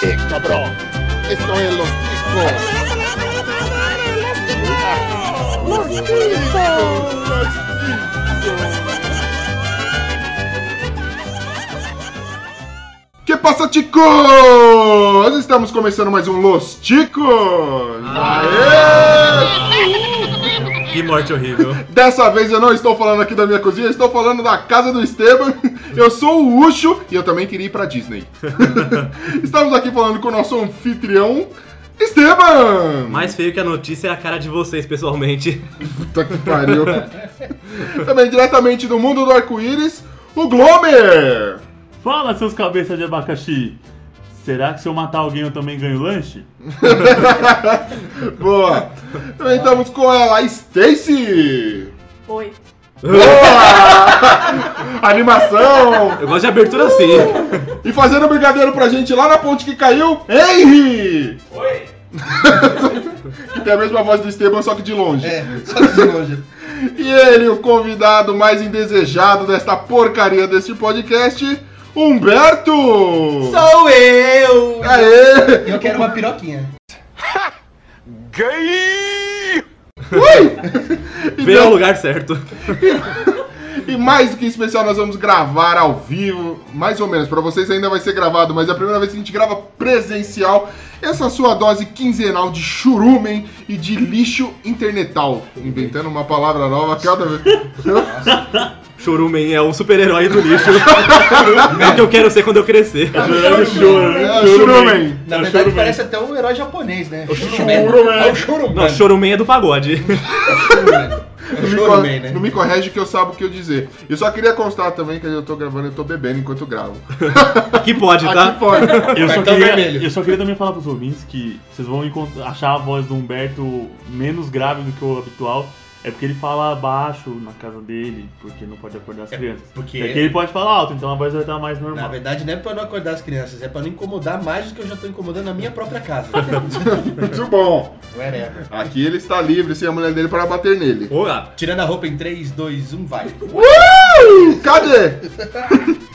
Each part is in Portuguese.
¡Eh, cabrón! ¡Esto es los chicos! ¡Los chicos! Que passa, chicos? Estamos começando mais um Los Chicos! Aê! Que morte horrível. Dessa vez eu não estou falando aqui da minha cozinha, eu estou falando da casa do Esteban. Eu sou o Ucho e eu também queria ir pra Disney. Estamos aqui falando com o nosso anfitrião, Esteban! Mais feio que a notícia é a cara de vocês, pessoalmente. Puta que pariu. também diretamente do mundo do arco-íris, o Glomer! Fala, seus cabeças de abacaxi! Será que se eu matar alguém eu também ganho lanche? Boa! Também estamos com ela, a Stacy! Oi. Boa! Animação! Eu gosto de abertura assim. E fazendo um brigadeiro pra gente lá na ponte que caiu, Henry! Oi! Que tem a mesma voz do Esteban, só que de longe. É, só de longe. E ele, o convidado mais indesejado desta porcaria deste podcast, Humberto! Sou eu! Aê! Eu quero uma piroquinha. Ui! Veio ao lugar certo. E mais do que especial, nós vamos gravar ao vivo, mais ou menos. Pra vocês ainda vai ser gravado, mas é a primeira vez que a gente grava presencial. Essa sua dose quinzenal de churumen e de lixo internetal. Inventando uma palavra nova cada vez. Chorumen é o super-herói do lixo. é o que eu quero ser quando eu crescer. Chorando choro, É, churumen. Na É o verdade Choruman. parece até um herói japonês, né? O Choruman. É o Choruman. Não, Chorumen é do pagode. É o Não me, né? não me corrige que eu sabo o que eu dizer. Eu só queria constar também que eu tô gravando, eu tô bebendo enquanto gravo. Aqui pode, tá? Aqui pode. Eu só, queria, eu só queria também falar pros ouvintes que vocês vão achar a voz do Humberto menos grave do que o habitual. É porque ele fala baixo na casa dele, porque não pode acordar as crianças. porque- É que ele pode falar alto, então a voz vai estar mais Na normal. verdade não é pra não acordar as crianças, é pra não incomodar mais do que eu já tô incomodando na minha própria casa. Muito bom. Whatever. Aqui ele está livre sem a mulher dele para bater nele. Olá. Tirando a roupa em 3, 2, 1, vai. Uh! Cadê?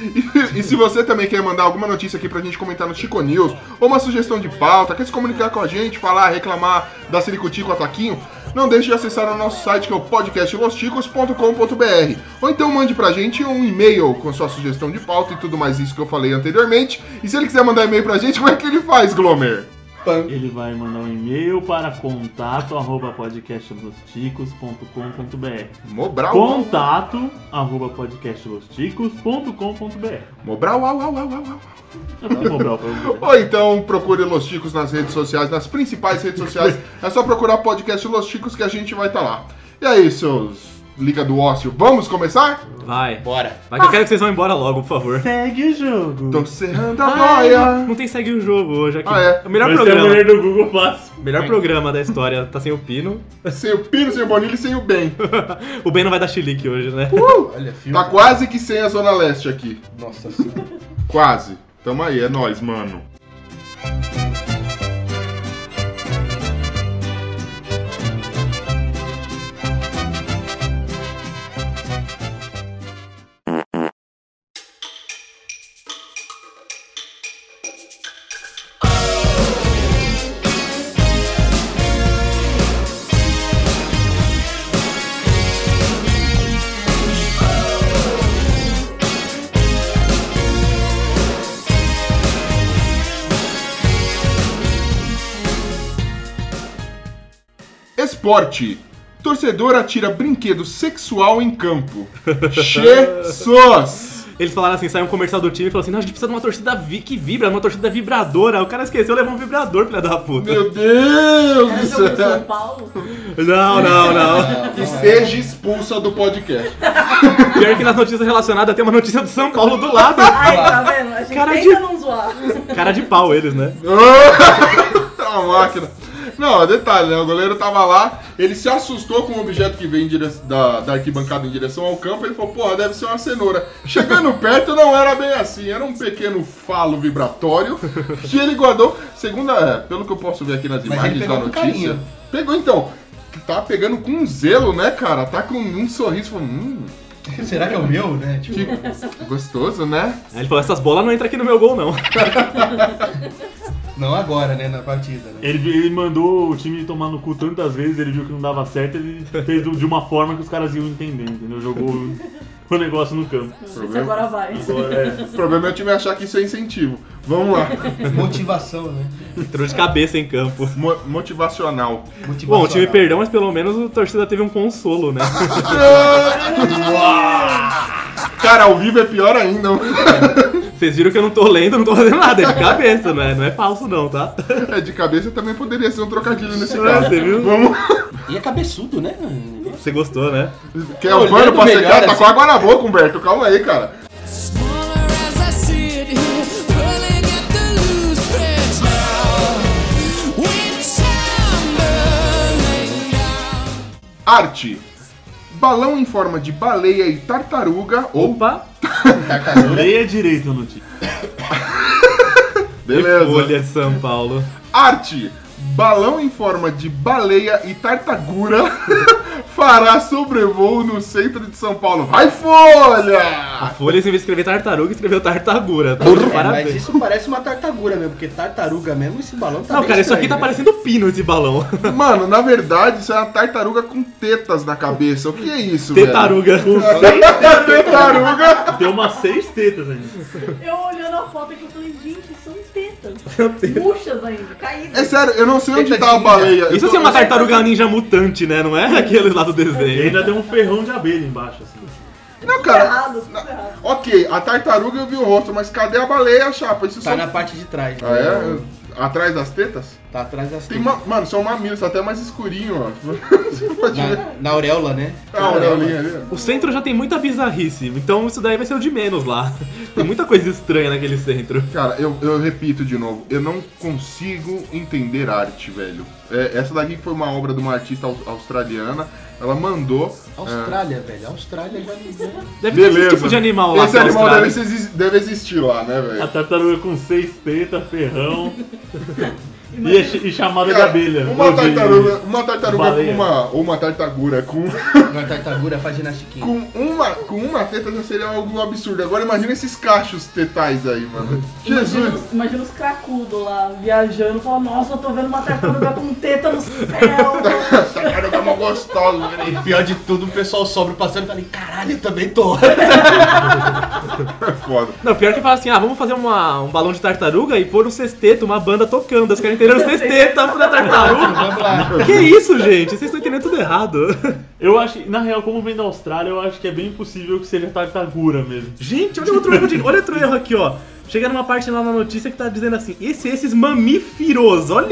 E, e se você também quer mandar alguma notícia aqui pra gente comentar no Chico News, ou uma sugestão de pauta, quer se comunicar com a gente, falar, reclamar da Siricuti com o Ataquinho, não deixe de acessar o nosso site que é o podcastlosticos.com.br. Ou então mande pra gente um e-mail com sua sugestão de pauta e tudo mais isso que eu falei anteriormente. E se ele quiser mandar e-mail pra gente, como é que ele faz, Glomer? Ele vai mandar um e-mail para contato arroba podcastlosticos.com.br Mobral. Contato arroba podcastlosticos.com.br Mobral, au, au, au, au, pra você. Ou então procure Los Chicos nas redes sociais, nas principais redes sociais. É só procurar podcast Los Chicos que a gente vai estar lá. E aí, seus Liga do Ócio, vamos começar? Vai. Bora. Vai que eu quero que vocês vão embora logo, por favor. Segue o jogo. Tô cerrando a boia. não tem segue o jogo hoje aqui. Ah, é? O melhor Vai ser a programa. mulher do Google Fácil. Melhor programa da história. Tá sem o Pino. Sem o Pino, sem o Bonilha e sem o Ben. O Ben não vai dar chilique hoje, né? Olha, filme. Tá quase que sem a Zona Leste aqui. Nossa senhora. Quase. Tamo aí, é nóis, mano. Esporte. Torcedor atira brinquedo sexual em campo. Jesus! Eles falaram assim, saiu um comercial do time e falou assim, não, a gente precisa de uma torcida vi que vibra, uma torcida vibradora. O cara esqueceu de levar um vibrador, filha da puta. Meu Deus jogo de São céu! Paulo? Não, não, não. E seja expulsa do podcast. Pior que nas notícias relacionadas tem uma notícia do São Paulo do lado. Ai, tá vendo? A gente Cara tenta de- não zoar. Cara de pau eles, né? Tá uma máquina. Não, detalhe, né? O goleiro tava lá, ele se assustou com o objeto que veio em dire- da, da arquibancada em direção ao campo, ele falou, porra, deve ser uma cenoura. Chegando perto, não era bem assim, era um pequeno falo vibratório que ele guardou, segundo, a- pelo que eu posso ver aqui nas Mas imagens da notícia. carinho. Pegou então, tá pegando com um zelo, né, cara? Tá com um sorriso, falando, hum, Será que é o meu, né? Tipo, Que gostoso, né? Aí ele falou, essas bolas não entram aqui no meu gol, não. não agora, né? Na partida, né? Ele, ele mandou o time tomar no cu tantas vezes, ele viu que não dava certo, ele fez de uma forma que os caras iam entender, entendeu? Jogou o negócio no campo. Esse agora vai. Agora, é, O problema é o time achar que isso é incentivo. Vamos lá. Motivação, né? Entrou de cabeça em campo. Mo- motivacional. Motivação. Bom, o time perdeu, mas pelo menos a torcida teve um consolo, né? Cara, ao vivo é pior ainda. Vocês viram que eu não tô lendo, não tô fazendo nada, é de cabeça, não é, não é falso não, tá? É, de cabeça também poderia ser um trocadilho nesse É, caso. você viu? Vamos. E é cabeçudo, né? Você gostou, né? Quer o Olhando pano pra melhor secar? Tá assim. com água na boca, Humberto. Calma aí, cara. Arte. Balão em forma de baleia e tartaruga ou... Opa! Tartaruga. leia direito a notícia. Beleza. Folha de São Paulo. Arte. Balão em forma de baleia e tartagura fará sobrevoo no centro de São Paulo. Vai, A Folha! Folha, em vez de escrever tartaruga, escreveu tartagura. Tá? É, mas Parabéns. isso parece uma tartagura mesmo, porque tartaruga mesmo, esse balão tá Não, bem cara, isso aqui estranho, tá né? parecendo pino, esse balão. Mano, na verdade, isso é uma tartaruga com tetas na cabeça. O que é isso, velho? Tetaruga. Tetaruga. Tem umas seis tetas ainda. Eu olhando a foto aqui, eu gente, tetas. Murchas ainda, caídas. É sério, eu não sei onde tá a baleia. Isso tô- é uma tartaruga ninja mutante, né? Não é aquele lá do E desenho. ainda tem um ferrão de abelha embaixo, assim. Não, cara. errado, tudo errado. Ok, a tartaruga eu vi o rosto, mas cadê a baleia, chapa? Isso Tá só... na parte de trás. Ah, é? Atrás das tetas? Tá atrás das Tem uma... Mano, são mamilos, tá até mais escurinho, ó. Você pode ver. Na, na auréola, né? Ah, a aureolinha ali. O centro já tem muita bizarrice, então isso daí vai ser o de menos lá. Tem muita coisa estranha naquele centro. Cara, eu, eu repito de novo, eu não consigo entender arte, velho. É, essa daqui foi uma obra de uma artista aus- australiana. Ela mandou. Austrália, velho. Austrália já não. Deve ter Beleza. esse tipo de animal lá. Esse na animal Austrália. deve, exi- deve existir lá, né, A velho? tartaruga com seis tetas, ferrão. e, e chamada de abelha. Uma tartaruga, uma tartaruga com uma. Ou uma tartagura com, Uma tartaruga faz ginastiquinha. com, uma, com uma teta já seria algo absurdo. Agora imagina esses cachos tetais aí, mano. Imagina, Jesus! os- imagina os cracudos lá viajando, falando, nossa, eu tô vendo uma tartaruga com teta no céu. Tartaruga mó gostosa, velho. E pior de tudo, o pessoal sobra passando e fala, caralho, eu também tô. É foda. Não, pior que fala assim, ah, vamos fazer uma, um balão de tartaruga e pôr um sexteto, uma banda tocando. Os caras entenderam o sexteto da tartaruga. Que isso, gente? Vocês estão entendendo tudo errado. Eu acho, que, na real, como vem da Austrália, eu acho que é bem possível que seja tartagura mesmo. Gente, olha outro erro, de, olha outro erro aqui, ó. Chega numa parte lá na notícia que tá dizendo assim, esse, esses mamíferos, olha!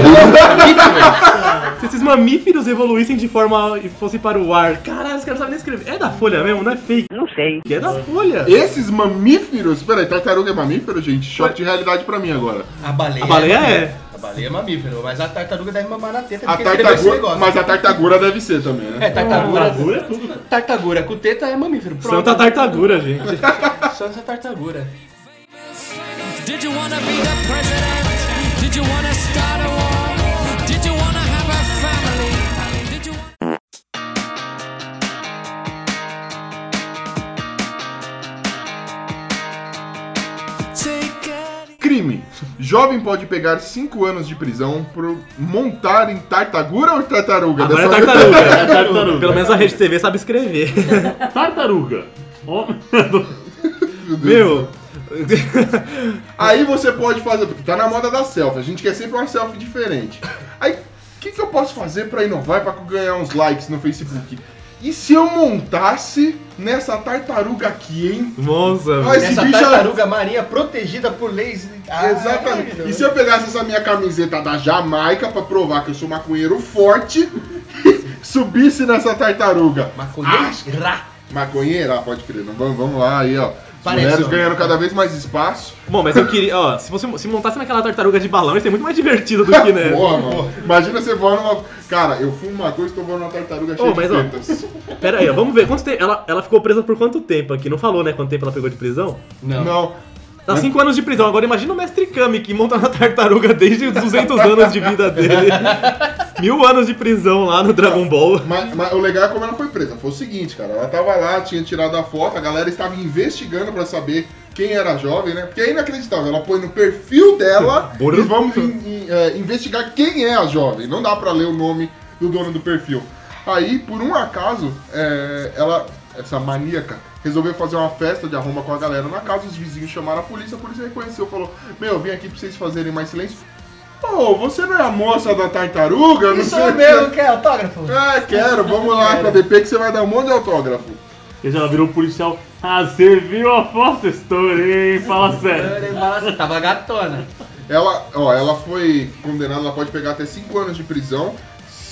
Se esses mamíferos evoluíssem de forma e fossem para o ar. Caralho, os caras não sabem nem escrever. É da Folha mesmo, não é fake? Não sei. É da Folha. Esses mamíferos. Peraí, tartaruga é mamífero, gente? Choque de realidade pra mim agora. A baleia, A baleia mamífero. é. Baleia é mamífero, mas a tartaruga deve mamar na teta. A negócio. Mas a tartagura deve ser também, É, né? tartagura. Tartagura é tudo. Tartagura com teta é mamífero. Pronto. Santa tartagura, gente. Santa tartagura. Did you wanna be the president? Did you wanna start a war? Did you wanna Jovem pode pegar 5 anos de prisão por montar em tartagura ou tartaruga? Agora é tartaruga. É tartaruga. Pelo menos a Rede TV sabe escrever. Tartaruga. Ó, Meu. Aí você pode fazer, porque tá na moda da selfie, a gente quer sempre uma selfie diferente. Aí, o que, que eu posso fazer pra inovar e pra ganhar uns likes no Facebook? E se eu montasse nessa tartaruga aqui, hein? Nossa, Esse Essa bicho é- tartaruga marinha protegida por leis. Ah, Exatamente. maravilhoso. E se eu pegasse essa minha camiseta da Jamaica pra provar que eu sou maconheiro forte, e subisse nessa tartaruga? Maconheira. Maconheira? Ah, pode crer. Vamos, vamos lá aí, ó. Parece, mulheres ó. ganhando cada vez mais espaço. Bom, mas eu queria, ó, se você se montasse naquela tartaruga de balão, ia ser muito mais divertido do que, né? Porra, mano. Imagina você voando numa. Cara, eu fumo uma coisa e tô voando uma tartaruga cheia Ô, mas, ó, de tetas. Pera aí, ó, vamos ver. Quanto tempo, ela, ela ficou presa por quanto tempo aqui? Não falou, né? Quanto tempo ela pegou de prisão? Não. Não. Dá 5 anos de prisão. Agora imagina o mestre Kami que monta na tartaruga desde os 200 anos de vida dele. Mil anos de prisão lá no Dragon Ball. Mas, mas o legal é como ela foi presa. Foi o seguinte, cara. Ela tava lá, tinha tirado a foto, a galera estava investigando pra saber quem era a jovem, né? Porque é inacreditável. Ela põe no perfil dela e vamos in- in- é, investigar quem é a jovem. Não dá pra ler o nome do dono do perfil. Aí, por um acaso, é, ela, essa maníaca, resolveu fazer uma festa de arromba com a galera na casa. Os vizinhos chamaram a polícia, a polícia reconheceu, falou: Meu, eu vim aqui pra vocês fazerem mais silêncio. Ô, você não é a moça da tartaruga? Não Isso sei é o quê." meu, quer autógrafo? É, quero, vamos lá com a DP que você vai dar um monte de autógrafo. E ela virou policial. Ah, você viu a foto? Estourei, fala sério. Fala assim, Tava gatona. Ela, ó, ela foi condenada, ela pode pegar até 5 anos de prisão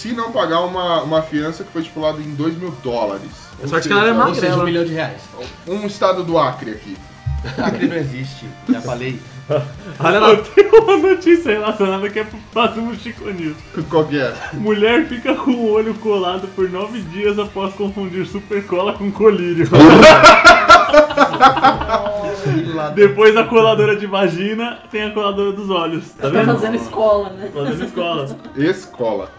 se não pagar uma, uma fiança que foi estipulada em 2 mil dólares. É sorte que ela é Ou magrela. seja, um milhão de reais. Um estado do Acre aqui. Acre não existe, já falei. Olha Eu lá. tenho uma notícia relacionada que é pro próximo Chico News. Qual que é? Mulher fica com o olho colado por nove dias após confundir supercola com colírio. Depois da coladora de vagina, tem a coladora dos olhos. Tá Tá fazendo escola, né? Fazendo escola. Escola.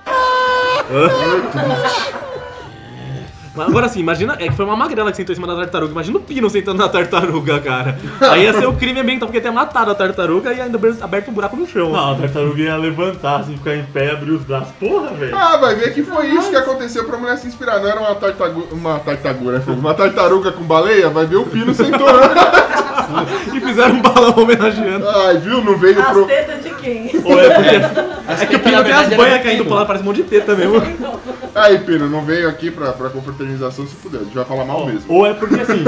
Mas agora sim, imagina. É que foi uma magrela que sentou em cima da tartaruga. Imagina o Pino sentando na tartaruga, cara. Aí ia ser o crime ambiental, porque ia ter matado a tartaruga e ainda aberto um buraco no chão. Não, a tartaruga ia levantar, assim, ficar em pé, abrir os braços. Porra, velho. Ah, vai ver que foi isso que aconteceu pra mulher se inspirar. Não era uma tartaruga, uma tartaruga, né? uma tartaruga com baleia, vai ver o Pino sentou. E fizeram um balão homenageando. Ai, viu? Não veio As pro... tetas de quem? Ou é porque. É que o Pino tem as banhas caindo pro lado, parece um monte de teta mesmo. Aí, Pino, não veio aqui pra, pra confraternização, se fuder. A gente vai falar mal mesmo. Ou é porque assim,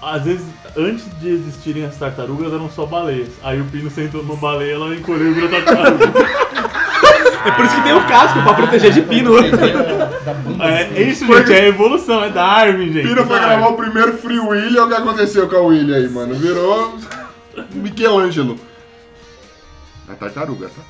às vezes, antes de existirem as tartarugas, eram só baleias. Aí o Pino sentou numa baleia, ela encolheu e virou tartaruga. É por isso que tem o casco, pra proteger de Pino. Bunda. É isso, gente, é a evolução, é Darwin, gente. Pino foi gravar o primeiro Free Willy, olha o que aconteceu com a Willy aí, mano. Virou Michelangelo. É tartaruga, tá?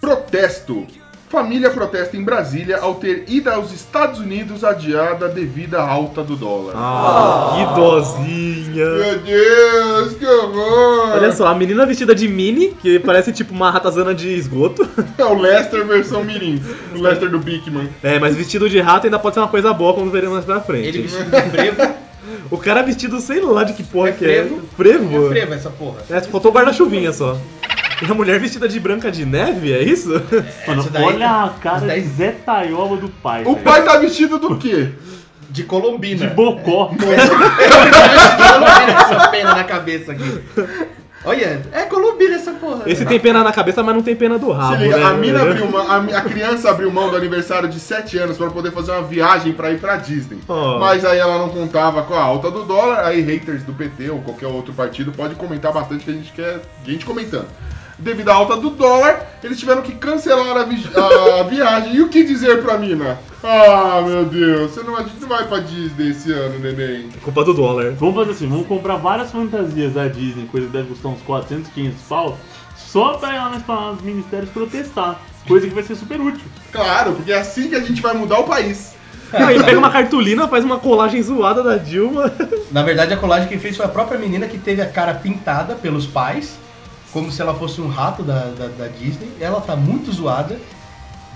Protesto. Família protesta em Brasília ao ter ida aos Estados Unidos adiada devido à alta do dólar. Ah, que dozinha. Meu Deus, que horror! Olha só, a menina vestida de mini, que parece tipo uma ratazana de esgoto. É o Lester versão Mirim. O Lester do Bigman. É, mas vestido de rato ainda pode ser uma coisa boa quando veremos mais pra frente. Ele vestido de frevo. O cara vestido, sei lá de que porra É que é. frevo. Frevo? É frevo essa porra. É, faltou guarda-chuvinha só. E a mulher vestida de branca de neve, é isso? Mano, Essa daí- olha a essa cara daí- de Zé do pai. O pai tá vestido do quê? De Colombina. de bocó. Colombina essa pena na cabeça aqui. Olha, é Colombina essa porra. Esse tem pena na cabeça, mas não tem pena do rabo, Se liga, né? a, mina abriu uma- a, a criança abriu mão do aniversário de 7 anos pra poder fazer uma viagem pra ir pra Disney. Oh. Mas aí ela não contava com a alta do dólar, aí haters do PT ou qualquer outro partido pode comentar bastante que a gente quer gente comentando. Devido à alta do dólar, eles tiveram que cancelar a, vi- a viagem. E o que dizer pra mina? Ah, meu Deus, você não, a gente não vai pra Disney esse ano, neném. Culpa do dólar. Vamos fazer assim, vamos comprar várias fantasias da Disney, coisa que deve custar uns 400, 500 pau, só pra ir lá nos ministérios protestar. Coisa que vai ser super útil. Claro, porque é assim que a gente vai mudar o país. Não, ele pega uma cartolina, faz uma colagem zoada da Dilma. Na verdade, a colagem que fez foi a própria menina que teve a cara pintada pelos pais, como se ela fosse um rato da, da, da Disney. Ela tá muito zoada.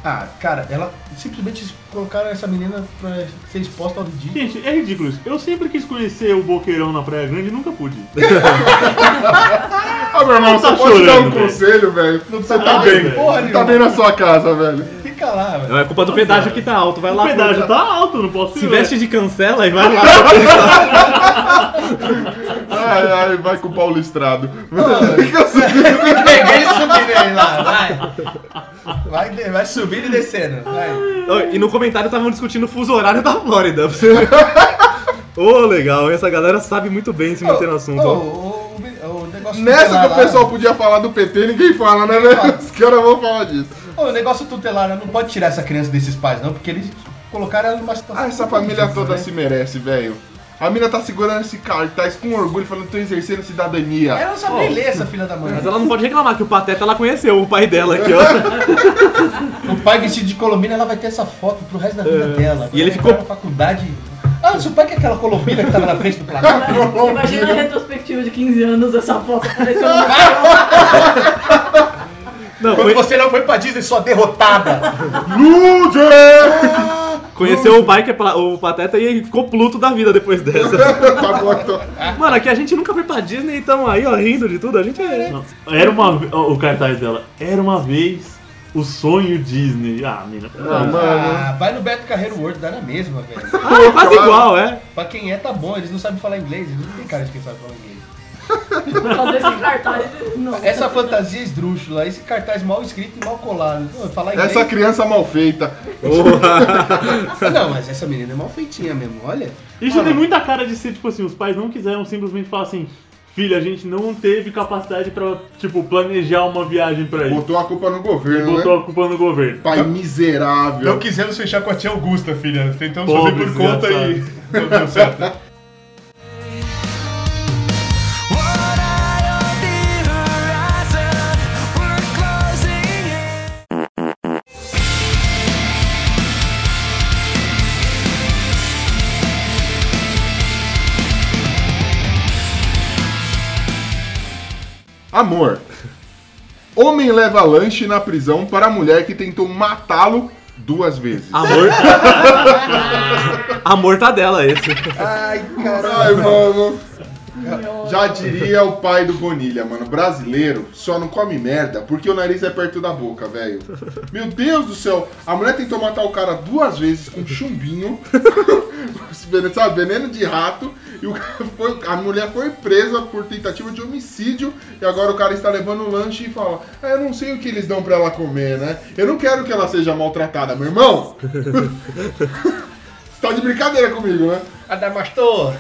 Ah, cara, ela simplesmente colocaram essa menina pra ser exposta ao ridículo. Gente, é ridículo isso. Eu sempre quis conhecer o Boqueirão na Praia Grande e nunca pude. Ah, meu irmão, Não você tá pode dar um chorando, velho. conselho, velho. Você tá Ai, bem. porra Você tá bem na sua casa, velho. Fica lá, velho. Não, é culpa do pedágio que tá alto. Vai lá. O pedágio tá alto, não posso Se ir. veste de cancela e vai lá. Ai, ai, vai com o Paulo Estrado. Peguei ele subindo aí lá, vai. Vai, de- vai subindo e descendo. Vai. e no comentário estavam discutindo o fuso horário da Flórida. Ô, legal. Essa galera sabe muito bem se manter no assunto. Ó. o negócio Nessa tutelar que o pessoal podia falar do PT, ninguém fala, né, velho? Os caras vão falar disso. O negócio tutelar, né? não pode tirar essa criança desses pais, não, porque eles colocaram ela numa situação. Ah, essa família difícil, toda né? se merece, velho. A mina tá segurando esse cartaz com orgulho, falando que tô exercendo cidadania. Ela não sabe nem ler essa filha da mãe. Mas ela não pode reclamar que o Pateta ela conheceu o pai dela aqui, ó. O pai vestido de colombina, ela vai ter essa foto pro resto da vida dela. E ele ficou- na faculdade. Ah, seu pai que é aquela colombina que tava na frente do placar? Imagina a retrospectiva de 15 anos dessa foto aparecendo no Não, Quando conhe- você não foi pra Disney, sua derrotada. Loser! conheceu o pai que é pla- o Pateta e ficou pluto da vida depois dessa. tá bom, então. Mano, aqui a gente nunca foi pra Disney e tamo aí, ó, rindo de tudo. A gente é. Não, Era uma ve- ó, o cartaz dela. Era uma vez o sonho Disney. Ah, mina. Ah, mano. Ah, vai no Beto Carreiro World, dá na mesma, velho. Ah, quase igual, é. Pra quem é, tá bom, eles não sabem falar inglês, eles não tem cara de quem sabe falar inglês. Cartaz. Não. Essa fantasia esdrúxula, esse cartaz mal escrito e mal colado. Pô, falar inglês. Essa criança mal feita. Não, mas essa menina é mal feitinha mesmo, olha. Isso tem muita cara de ser, tipo assim, os pais não quiseram simplesmente falar assim, filha, a gente não teve capacidade pra, tipo, planejar uma viagem pra ir. Botou a culpa no E governo, botou né? a culpa no governo. Pai miserável. Não quisemos fechar com a tia Augusta, filha. Tentamos Pobre fazer por conta e não deu certo. Amor. Homem leva lanche na prisão para a mulher que tentou matá-lo duas vezes. Amor. Amor tá dela esse. Ai, Ai, caralho. mano. Já diria o pai do Bonilha, mano. Brasileiro só não come merda porque o nariz é perto da boca, velho. Meu Deus do céu. A mulher tentou matar o cara duas vezes com chumbinho. sabe, veneno de rato. E o cara foi- a mulher foi presa por tentativa de homicídio. E agora o cara está levando o lanche e fala: "Ah, Eu não sei o que eles dão pra ela comer, né? Eu não quero que ela seja maltratada, meu irmão. Você tá de brincadeira comigo, né? Adamastor.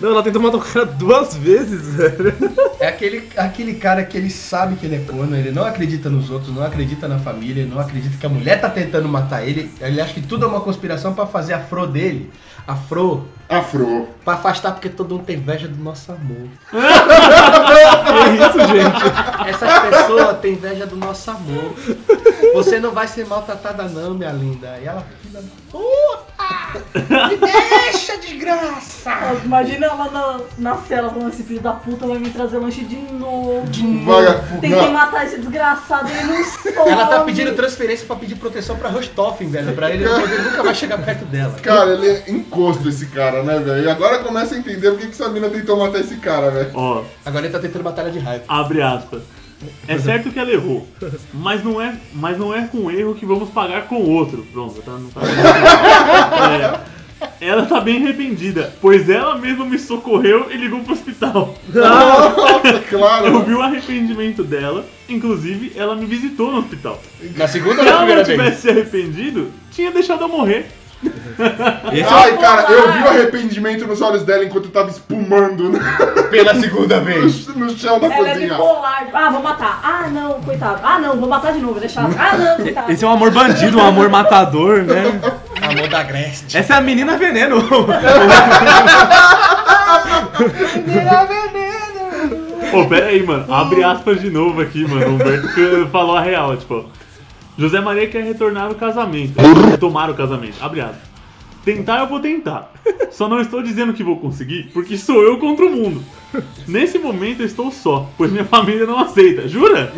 Não, ela tentou matar o cara duas vezes, velho. É aquele, aquele cara que ele sabe que ele é corno, ele não acredita nos outros, não acredita na família, não acredita que a mulher tá tentando matar ele. Ele acha que tudo é uma conspiração pra fazer a fro dele. A fro. Afro. Pra afastar porque todo mundo tem inveja do nosso amor. Que isso, gente? Essas pessoas têm inveja do nosso amor. Você não vai ser maltratada não, minha linda. E ela puta! Me deixa, desgraça! Imagina ela na, na cela falando assim, filho da puta vai me trazer lanche de novo. De novo. Tentei matar esse desgraçado, ele não some. Ela tá pedindo transferência pra pedir proteção pra Rostoffen, velho. Pra ele poder nunca mais chegar perto dela. Cara, ele é encosto esse cara, né, velho? E agora começa a entender por que que essa mina tentou matar esse cara, velho. Ó, Agora ele tá tentando batalha de raiva. abre aspas. É certo que ela errou, mas não é, mas não é com erro que vamos pagar com outro. Pronto, tá, não tá É, Ela tá bem arrependida, pois ela mesma me socorreu e ligou pro hospital. Nossa, Eu claro. vi o arrependimento dela, inclusive ela me visitou no hospital. Na segunda ou Se na ela não primeira vez? tivesse se arrependido, tinha deixado eu morrer. Esse é Ai, cara, eu vi o arrependimento nos olhos dela enquanto eu tava espumando Pela segunda vez. no chão da Ela é cozinha. bipolar. Ah, vou matar. Ah, não, coitado. Ah, não, vou matar de novo, deixar. Ah, não, coitado. Esse é um amor bandido, um amor matador, né? Amor da Agreste. Essa é a menina veneno. Pô, pera aí, mano. Abre aspas de novo aqui, mano. O Humberto que falou a real, tipo. José Maria quer retornar o casamento. Retomar o casamento. Abre aspas. Tentar eu vou tentar. Só não estou dizendo que vou conseguir, porque sou eu contra o mundo. Nesse momento eu estou só, pois minha família não aceita. Jura?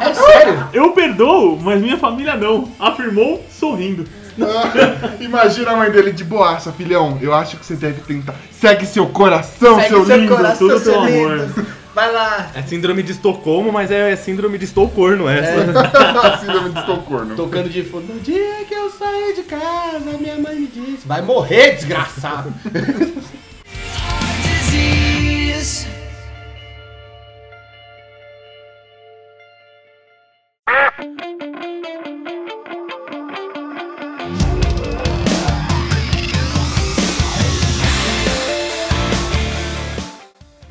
É sério? Eu perdoo, mas minha família não. Afirmou sorrindo. Ah, Imagina a mãe dele de boaça, filhão. Eu acho que você deve tentar. Segue seu coração, Segue seu seu lindo. coração, tudo seu pelo lindo. Vai lá. É síndrome de Estocolmo, mas é síndrome de Estocorno essa. Síndrome de Estocolmo. Tocando de fundo. No dia que eu saí de casa, minha mãe me disse. Vai morrer, desgraçado.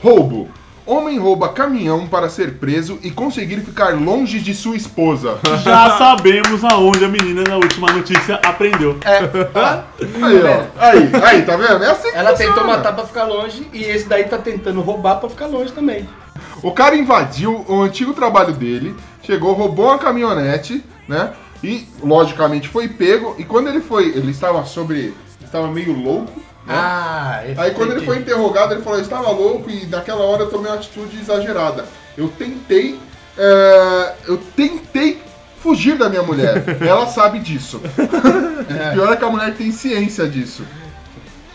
Roubo. Homem rouba caminhão para ser preso e conseguir ficar longe de sua esposa. Já sabemos aonde a menina na última notícia aprendeu. Aí, ó. Aí, aí, tá vendo? É assim que Ela funciona. tentou matar pra ficar longe e esse daí tá tentando roubar pra ficar longe também. O cara invadiu o antigo trabalho dele, chegou, roubou uma caminhonete, né? E, logicamente, foi pego. E quando ele foi, ele estava sobre. Estava meio louco. Né? Ah, esse Aí quando ele foi interrogado, ele falou, eu estava louco e naquela hora eu tomei uma atitude exagerada. Eu tentei. é, eu tentei fugir da minha mulher. Ela sabe disso. Pior é que a mulher tem ciência disso.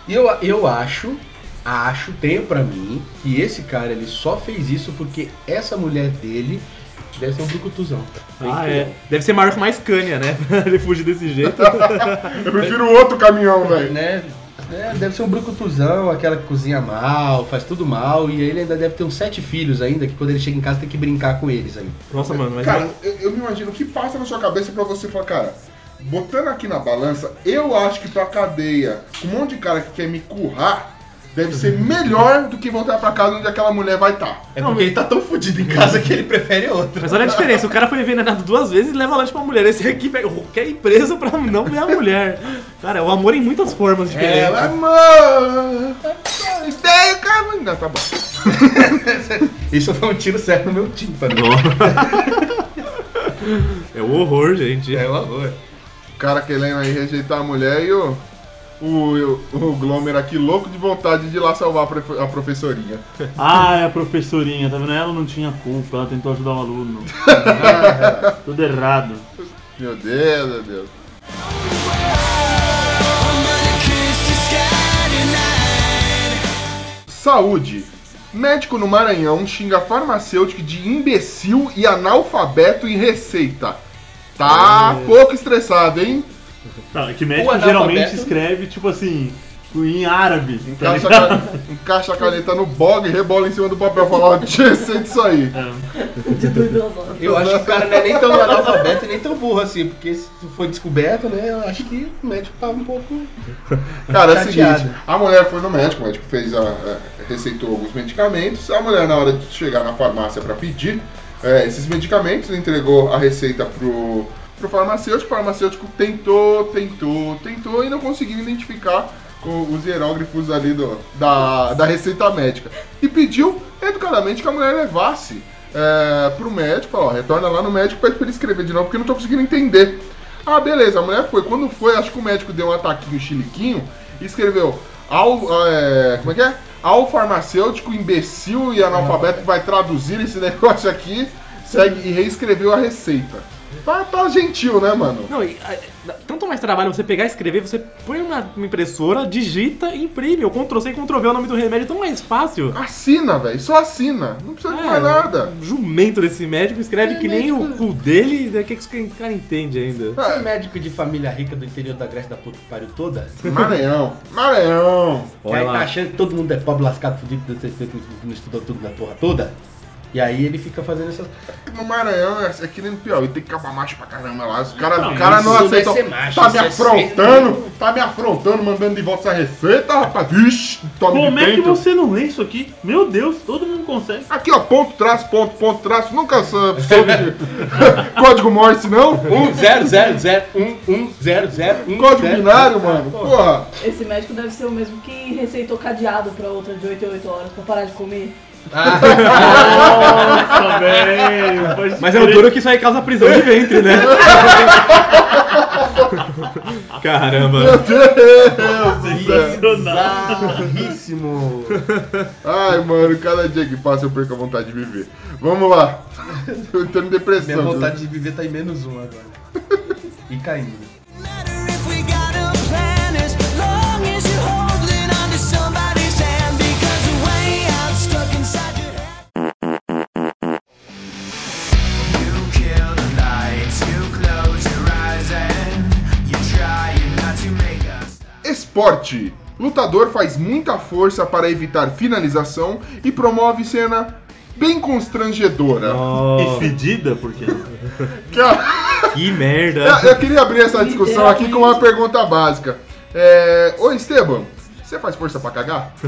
E eu, eu acho, acho, tenho pra mim, que esse cara ele só fez isso porque essa mulher dele deve ser um brucutuzão. Ah, é. Deve ser maior que uma Scania, né? Ele fugir desse jeito. Eu prefiro outro caminhão, velho. Né? É, deve ser um brucutuzão, aquela que cozinha mal, faz tudo mal, e ele ainda deve ter uns sete filhos ainda, que quando ele chega em casa tem que brincar com eles aí. Nossa, mano, mas. Cara, eu, eu me imagino o que passa na sua cabeça pra você falar, cara, botando aqui na balança, eu acho que pra cadeia, um monte de cara que quer me currar, deve ser melhor do que voltar pra casa onde aquela mulher vai estar. É porque ele tá tão fudido em casa que ele prefere outra. Mas olha a diferença, o cara foi envenenado duas vezes e leva lanche pra mulher. Esse aqui pega- quer ir preso pra não ver a mulher. Cara, o amor em muitas formas diferentes. É, amor, ideia, cara. Não, tá bom. Isso foi um tiro certo no meu tímpano. É o horror, gente. É um horror. O cara querendo aí rejeitar a mulher e o, o, o Glomer aqui louco de vontade de ir lá salvar a, profe- a professorinha. Ah, é a professorinha, tá vendo? Ela não tinha culpa, ela tentou ajudar o aluno. Tudo errado. Meu Deus, meu Deus. Saúde. Médico no Maranhão xinga farmacêutico de imbecil e analfabeto em receita. Tá pouco estressado, hein? Não, é que médico O geralmente escreve, tipo assim, em árabe. tá Encaixa, a ligado? ca- encaixa a caneta no bog, rebola em cima do papel e fala, ó, receita isso aí. Horas. Eu acho que o cara não é nem tão analfabeto e nem tão burro assim, porque se foi descoberto, né? Eu acho que o médico tava um pouco. Cara, é o seguinte, a mulher foi no médico, o médico fez a, a- receitou alguns medicamentos, a mulher na hora de chegar na farmácia para pedir é, esses medicamentos, entregou a receita pro, pro farmacêutico, o farmacêutico tentou, tentou, tentou e não conseguiu identificar os hieróglifos ali do, da, da receita médica. E pediu educadamente que a mulher levasse é, pro médico, ó, retorna lá no médico, pede pra ele escrever de novo, porque não tô conseguindo entender. Ah, beleza, a mulher foi. Quando foi, acho que o médico deu um ataquinho chiliquinho e escreveu ao. é, como é que é? Ao farmacêutico imbecil e analfabeto que vai traduzir esse negócio aqui, segue e reescreveu a receita. Tá, tá gentil, né, mano? Não, e, ah, tanto mais trabalho você pegar e escrever, você põe uma, uma impressora, digita e imprime. O Ctrl-C e Ctrl-V é o nome do remédio, é tão mais fácil. Assina, velho. Só assina. Não precisa de mais nada. o jumento desse médico escreve que nem o cu dele, o que, que esse cara entende ainda? Esse médico de família rica do interior da Grécia da puta que pariu toda, Maranhão. Maranhão. que Olha aí lá. tá achando que todo mundo é pobre, lascado, fudido, não sei se não estudou tudo na porra toda. E aí ele fica fazendo essas. No Maranhão é, é que nem no Piauí, tem que acabar macho pra caramba lá. Os caras Não, o cara não é ser macho, tá me é afrontando, tá me afrontando, mandando de volta essa receita, rapaz. Vixe, tome Como de é que você não lê isso aqui? Meu Deus, todo mundo consegue. Aqui, ó, ponto, traço, ponto, ponto, traço. Nunca soube código Morse, não? 100011001. Código binário, mano. Porra. Esse médico deve ser o mesmo que receitou cadeado pra outra de 8 em 8 horas pra parar de comer. Nossa, velho. Mas é o duro que isso aí causa prisão de ventre, né? Caramba. Meu Deus. Bizarríssimo. Ai, mano, cada dia que passa eu perco a vontade de viver. Vamos lá. Eu tô em depressão. Minha viu? vontade de viver tá em menos um agora. E caindo. Esporte. Lutador faz muita força para evitar finalização e promove cena bem constrangedora. E fedida, por quê? Que a- Que merda. Eu, eu queria abrir essa discussão aqui com uma pergunta básica. É, Ô Esteban, Você faz força pra cagar?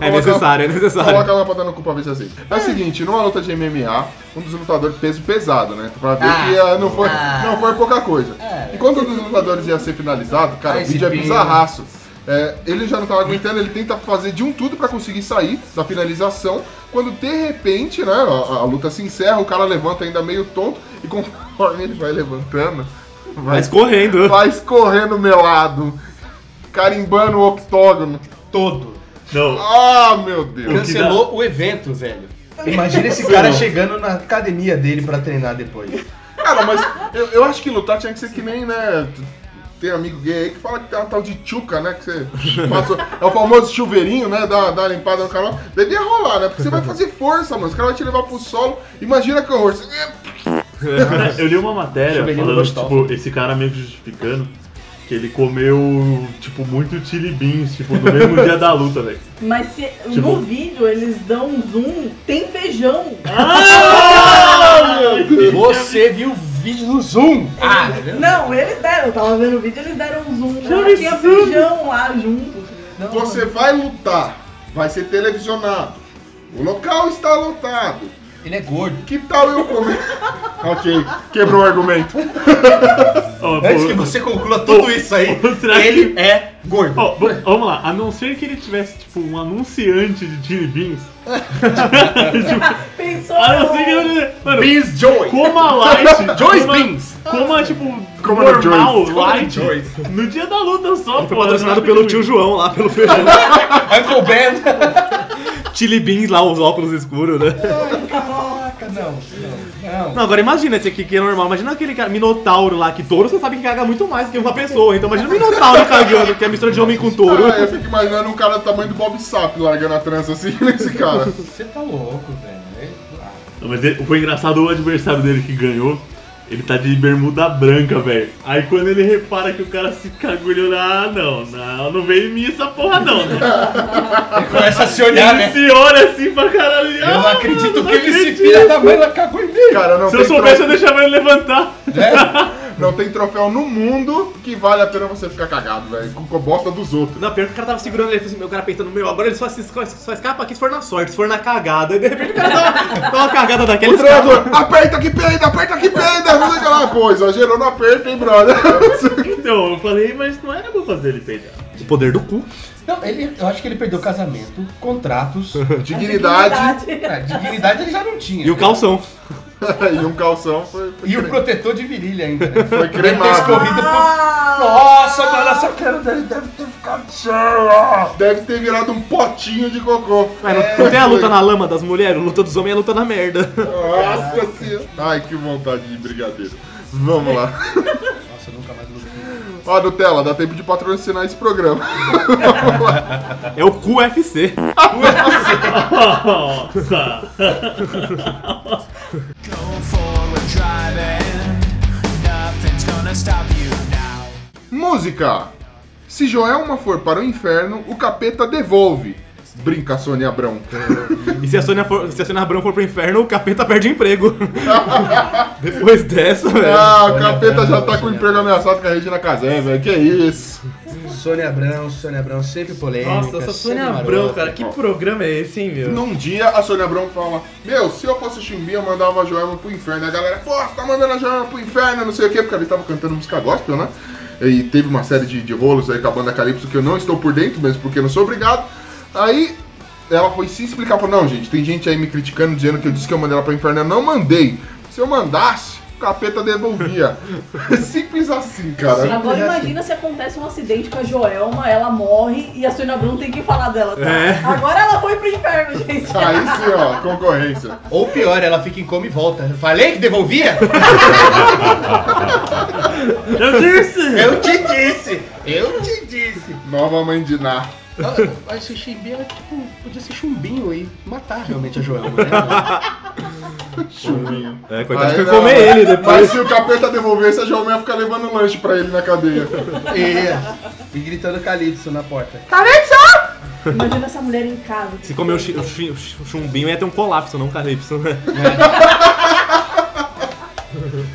É necessário, é necessário. Coloca lá pra dar no cu pra ver se aceita. É o seguinte, numa luta de MMA, um dos lutadores peso pesado, né? Pra ver Ah, que ah, não, foi, ah. não foi pouca coisa. É. Enquanto um dos lutadores ia ser finalizado, cara, o vídeo é bizarraço. É, ele já não tava aguentando, ele tenta fazer de um tudo pra conseguir sair da finalização. Quando de repente, né, a, a luta se encerra, o cara levanta ainda meio tonto e conforme ele vai levantando, vai, Vai escorrendo. vai escorrendo melado, carimbando o octógono. Todo. Não, Ah, meu Deus. Cancelou o evento, velho. Imagina esse cara chegando na academia dele pra treinar depois. Cara, mas eu, eu acho que lutar tinha que ser que nem, né? Tem amigo gay aí que fala que tem uma tal de tchuca, né? Que você passa, é o famoso chuveirinho, né? Dá, dá uma limpada no canal. Devia rolar, né? Porque você vai fazer força, mano. Os caras vão te levar pro solo. Imagina que horror. Você- eu li uma matéria falando, tipo, esse cara meio que justificando que ele comeu, tipo, muito chili beans, tipo, no mesmo dia da luta, velho. Mas se, Tipo- no vídeo eles dão um zoom, tem feijão. Você viu o vídeo no Zoom? Ah, Não, eles deram, eu tava vendo o vídeo, eles deram um zoom. Já Já tinha feijão lá junto. Você vai lutar, vai ser televisionado. O local está lotado. Ele é gordo. Que tal eu comer? ok, quebrou o argumento. Ó, Antes que você conclua tudo isso aí, será que- ele é gordo. vamos lá, a não ser que ele tivesse, tipo, um anunciante de chili beans. tipo, Pensou? a não ser que ele. Mano, Beans Joy. coma light. Joyce coma- Beans. Coma, tipo, Coma no normal, Joyce. light. Joyce. No dia da luta só, Foi pô. patrocinado pelo tio que- João lá, pelo feijão. Uncle Ben. Chili Beans lá, os óculos escuros, né? Caraca, não, não, não. Não, agora imagina esse aqui que é normal. Imagina aquele cara, Minotauro lá, que touro você sabe que caga muito mais que uma pessoa. Então imagina o Minotauro cagando, que é a mistura de homem com touro. Ah, eu fico imaginando um cara do tamanho do Bob Sapp largando a trança assim nesse cara. Você tá louco, velho. Não, Mas ele- foi engraçado o adversário dele que ganhou. Ele tá de bermuda branca, velho. Aí quando ele repara que o cara se cagou, ele olha, ah, não, não, não veio em mim essa porra não, né? Ele começa a se olhar, Ele né? se olha assim pra caralho. Eu não ah, acredito não que ele se acredito. filha da mãe, ela cagou em mim. Cara, não Se eu soubesse, eu deixava ele levantar. não tem troféu no mundo que vale a pena você ficar cagado, velho. Com com a bosta dos outros. Não, pior que o cara tava segurando ele, assim, meu cara pensando, meu, agora ele só, se- só, só escapa aqui se for na sorte, se for na cagada. E de repente o cara dá uma, dá uma cagada daquela O treinador, aperta que peida, aperta que peida, não sei o que lá. Pô, exagerou no aperto, hein, brother? Então, eu falei, mas não era pra fazer ele peidar. O poder do cu. Não, ele, eu acho que ele perdeu casamento, contratos. Dignidade Ah, dignidade ele já não tinha. E o calção. e um calção foi, foi, E o protetor de virilha ainda, né? foi Deve ter cremado. escorrido por... Ah, Nossa, mano, essa cara dele deve ter ficado cheia. Deve ter virado um potinho de cocô. Mas não, não tem a luta na lama das mulheres, a luta dos homens é a luta na merda. Nossa senhora. Ai, que vontade de brigadeiro. Vamos lá. Nossa, eu nunca mais lutei. Ó, Nutella, dá tempo de patrocinar esse programa. É o QFC. Nossa! You now. Música. Se Joelma for para o inferno, o capeta devolve. Brinca Sônia Abrão. E se a Sônia, for, se a Sônia Abrão for pro inferno, o capeta perde emprego. Depois dessa, velho. Ah, o capeta Abrão, já tá com o Sônia emprego ameaçado com a Regina Casé, velho. Que isso? Sônia Abrão, Sônia Abrão, sempre polêmica. Nossa, essa Sônia. Abrão, cara, que programa é esse, hein, meu? Num dia, a Sônia Abrão fala: Meu, se eu fosse chumbinha, eu mandava a Joelma pro inferno. A galera, pô, você tá mandando a Joelma pro inferno, não sei o quê, porque eles estavam cantando música gospel, né? E teve uma série de, de rolos aí com a banda Calypso que eu não estou por dentro, mesmo porque eu não sou obrigado. Aí ela foi se explicar: falou, Não, gente, tem gente aí me criticando, dizendo que eu disse que eu mandei ela pro inferno. Eu não mandei. Se eu mandasse, o capeta devolvia. Simples assim, cara. Agora imagina se acontece um acidente com a Joelma, ela morre e a Sônia Abrão tem que falar dela. Tá? É. Agora ela foi pro inferno, gente. Aí sim, ó, concorrência. Ou pior, ela fica em coma e volta. Falei que devolvia? Eu disse! Eu te disse! Eu te disse! Nova mãe de Ná. Mas esse chimbinho era tipo, podia ser chumbinho e matar realmente a Joelma, né? Chumbinho. É, coitado, Aí foi não, comer ele Mas depois. se o capeta devolvesse, a Joelma ia ficar levando lanche pra ele na cadeia. e, e gritando Calypso na porta. Imagina essa mulher em casa. Se comer o, chi- o chi- o chumbinho ia ter um colapso, não um calypso, né?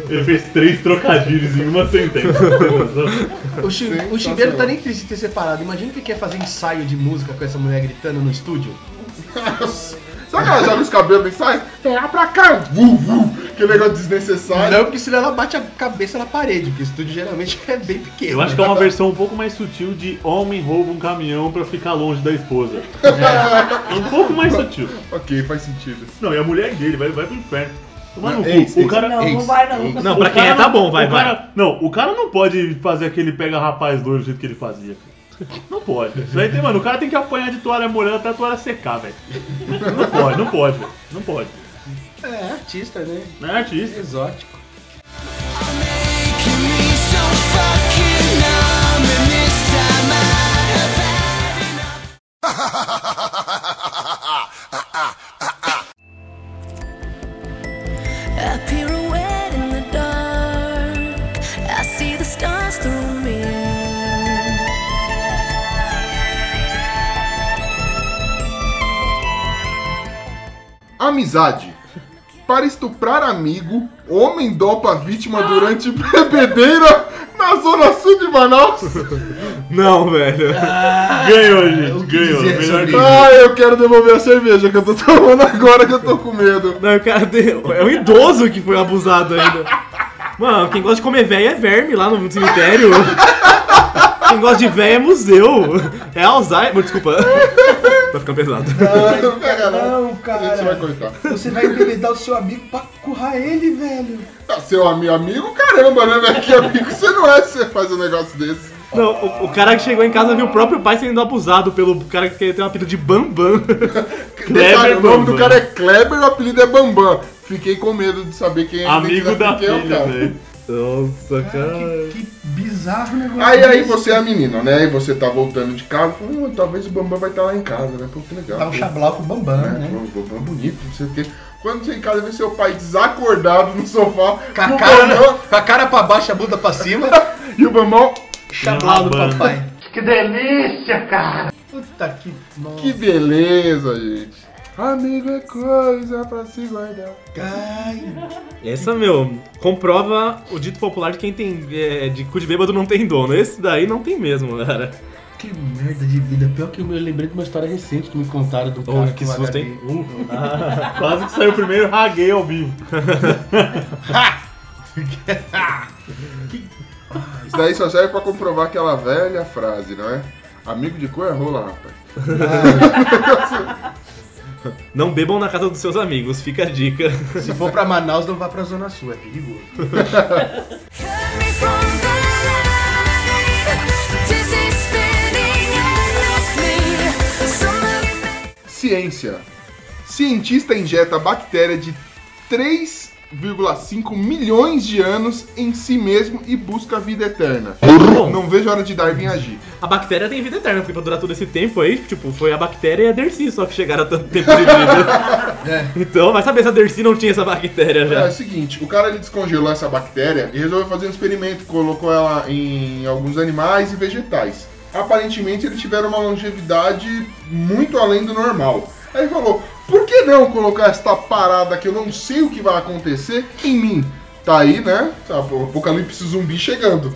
Ele fez três trocadilhos em uma sentença. O, chi, o tá nem triste de ter separado. Imagina que quer fazer ensaio de música com essa mulher gritando no estúdio. Sabe que ela joga os cabelos e sai? Será pra cá? Vu, vu. Que negócio desnecessário. Não, porque senão ela bate a cabeça na parede, porque o estúdio geralmente é bem pequeno. Eu acho que é uma versão um pouco mais sutil de homem rouba um caminhão pra ficar longe da esposa. É um pouco mais sutil. Ok, faz sentido. Não, e a mulher dele vai, vai pro inferno. Tomar no cu. Ex, O ex. cara, Não, não Ex, vai não. Não, o pra quem é tá bom, vai, o vai. cara- Não, o cara não pode fazer aquele pega rapaz doido do jeito que ele fazia. Não pode. Isso aí tem, mano, o cara tem que apanhar de toalha molhada até a toalha secar, velho. Não pode, não pode, velho. Não pode. É, artista, né? Não é artista. Exótico. Making me so fucking numb, Amizade. Para estuprar amigo, homem dopa vítima durante bebedeira na zona sul de Manaus. Não, velho. Ganhou, gente. Ganhou. Melhor que- Ah, eu quero devolver a cerveja que eu tô tomando agora que eu tô com medo. Não, cara é um idoso que foi abusado ainda. Mano, quem gosta de comer velho é verme lá no cemitério. Quem gosta de velho é museu. É Alzheimer, desculpa. Tá ficando pesado. Não pega não. Não, Você vai cara. cortar. Você vai embebedar o seu amigo pra currar ele, velho. Ah, Seu ami- amigo, caramba, né, velho? Que amigo você não é se você faz um negócio desse. Não, o, o cara que chegou em casa viu o próprio pai sendo abusado pelo cara que tem um apelido de Bambam. Detalhe, o nome do cara é Kleber e o apelido é Bambam. Fiquei com medo de saber quem é Amigo da quem é o filha, cara. velho. Nossa, cara. Que, que bizarro negócio. Aí, aí você é a menina, né? E você tá voltando de casa, "Hum, talvez o Bambam vai estar lá em casa, né? Pô, que legal. Dá um pô. chablau com o Bambam, É, né? pô, Bambam bonito, não sei o quê. Quando você em casa vê seu pai desacordado no sofá, Com a, o cara, Bambam, com a cara pra baixo, a bunda pra cima. e o Bambam, Chablau do papai. Que delícia, cara. Puta que... Nossa. que beleza, gente. Amigo é coisa pra se guardar. Ai, Essa, meu, comprova o dito popular de quem tem. é, de cu de bêbado não tem dono. Esse daí não tem mesmo, cara. que merda de vida. Pior que eu me lembrei de uma história recente que me contaram do cara Oh, que susto, HD. hein? Uh, Quase que saiu o primeiro raguei ao vivo. Isso daí só serve pra comprovar aquela velha frase, não é? Amigo de cu é rola, rapaz. Não bebam na casa dos seus amigos, fica a dica. Se for pra Manaus, não vá pra Zona Sul, é perigoso. Ciência. Cientista injeta bactéria de 3,5 milhões de anos em si mesmo e busca a vida eterna. Não vejo a hora de Darwin agir. A bactéria tem vida eterna, porque pra durar todo esse tempo aí, tipo, foi a bactéria e a Dercy só que chegaram a tanto tempo de vida. Então, vai saber se a Dercy não tinha essa bactéria É, o já. seguinte, o cara ele descongelou essa bactéria e resolveu fazer um experimento, colocou ela em alguns animais e vegetais. Aparentemente eles tiveram uma longevidade muito além do normal. Aí falou, por que não colocar esta parada que eu não sei o que vai acontecer em mim? Tá aí, né? Tá, O apocalipse zumbi chegando.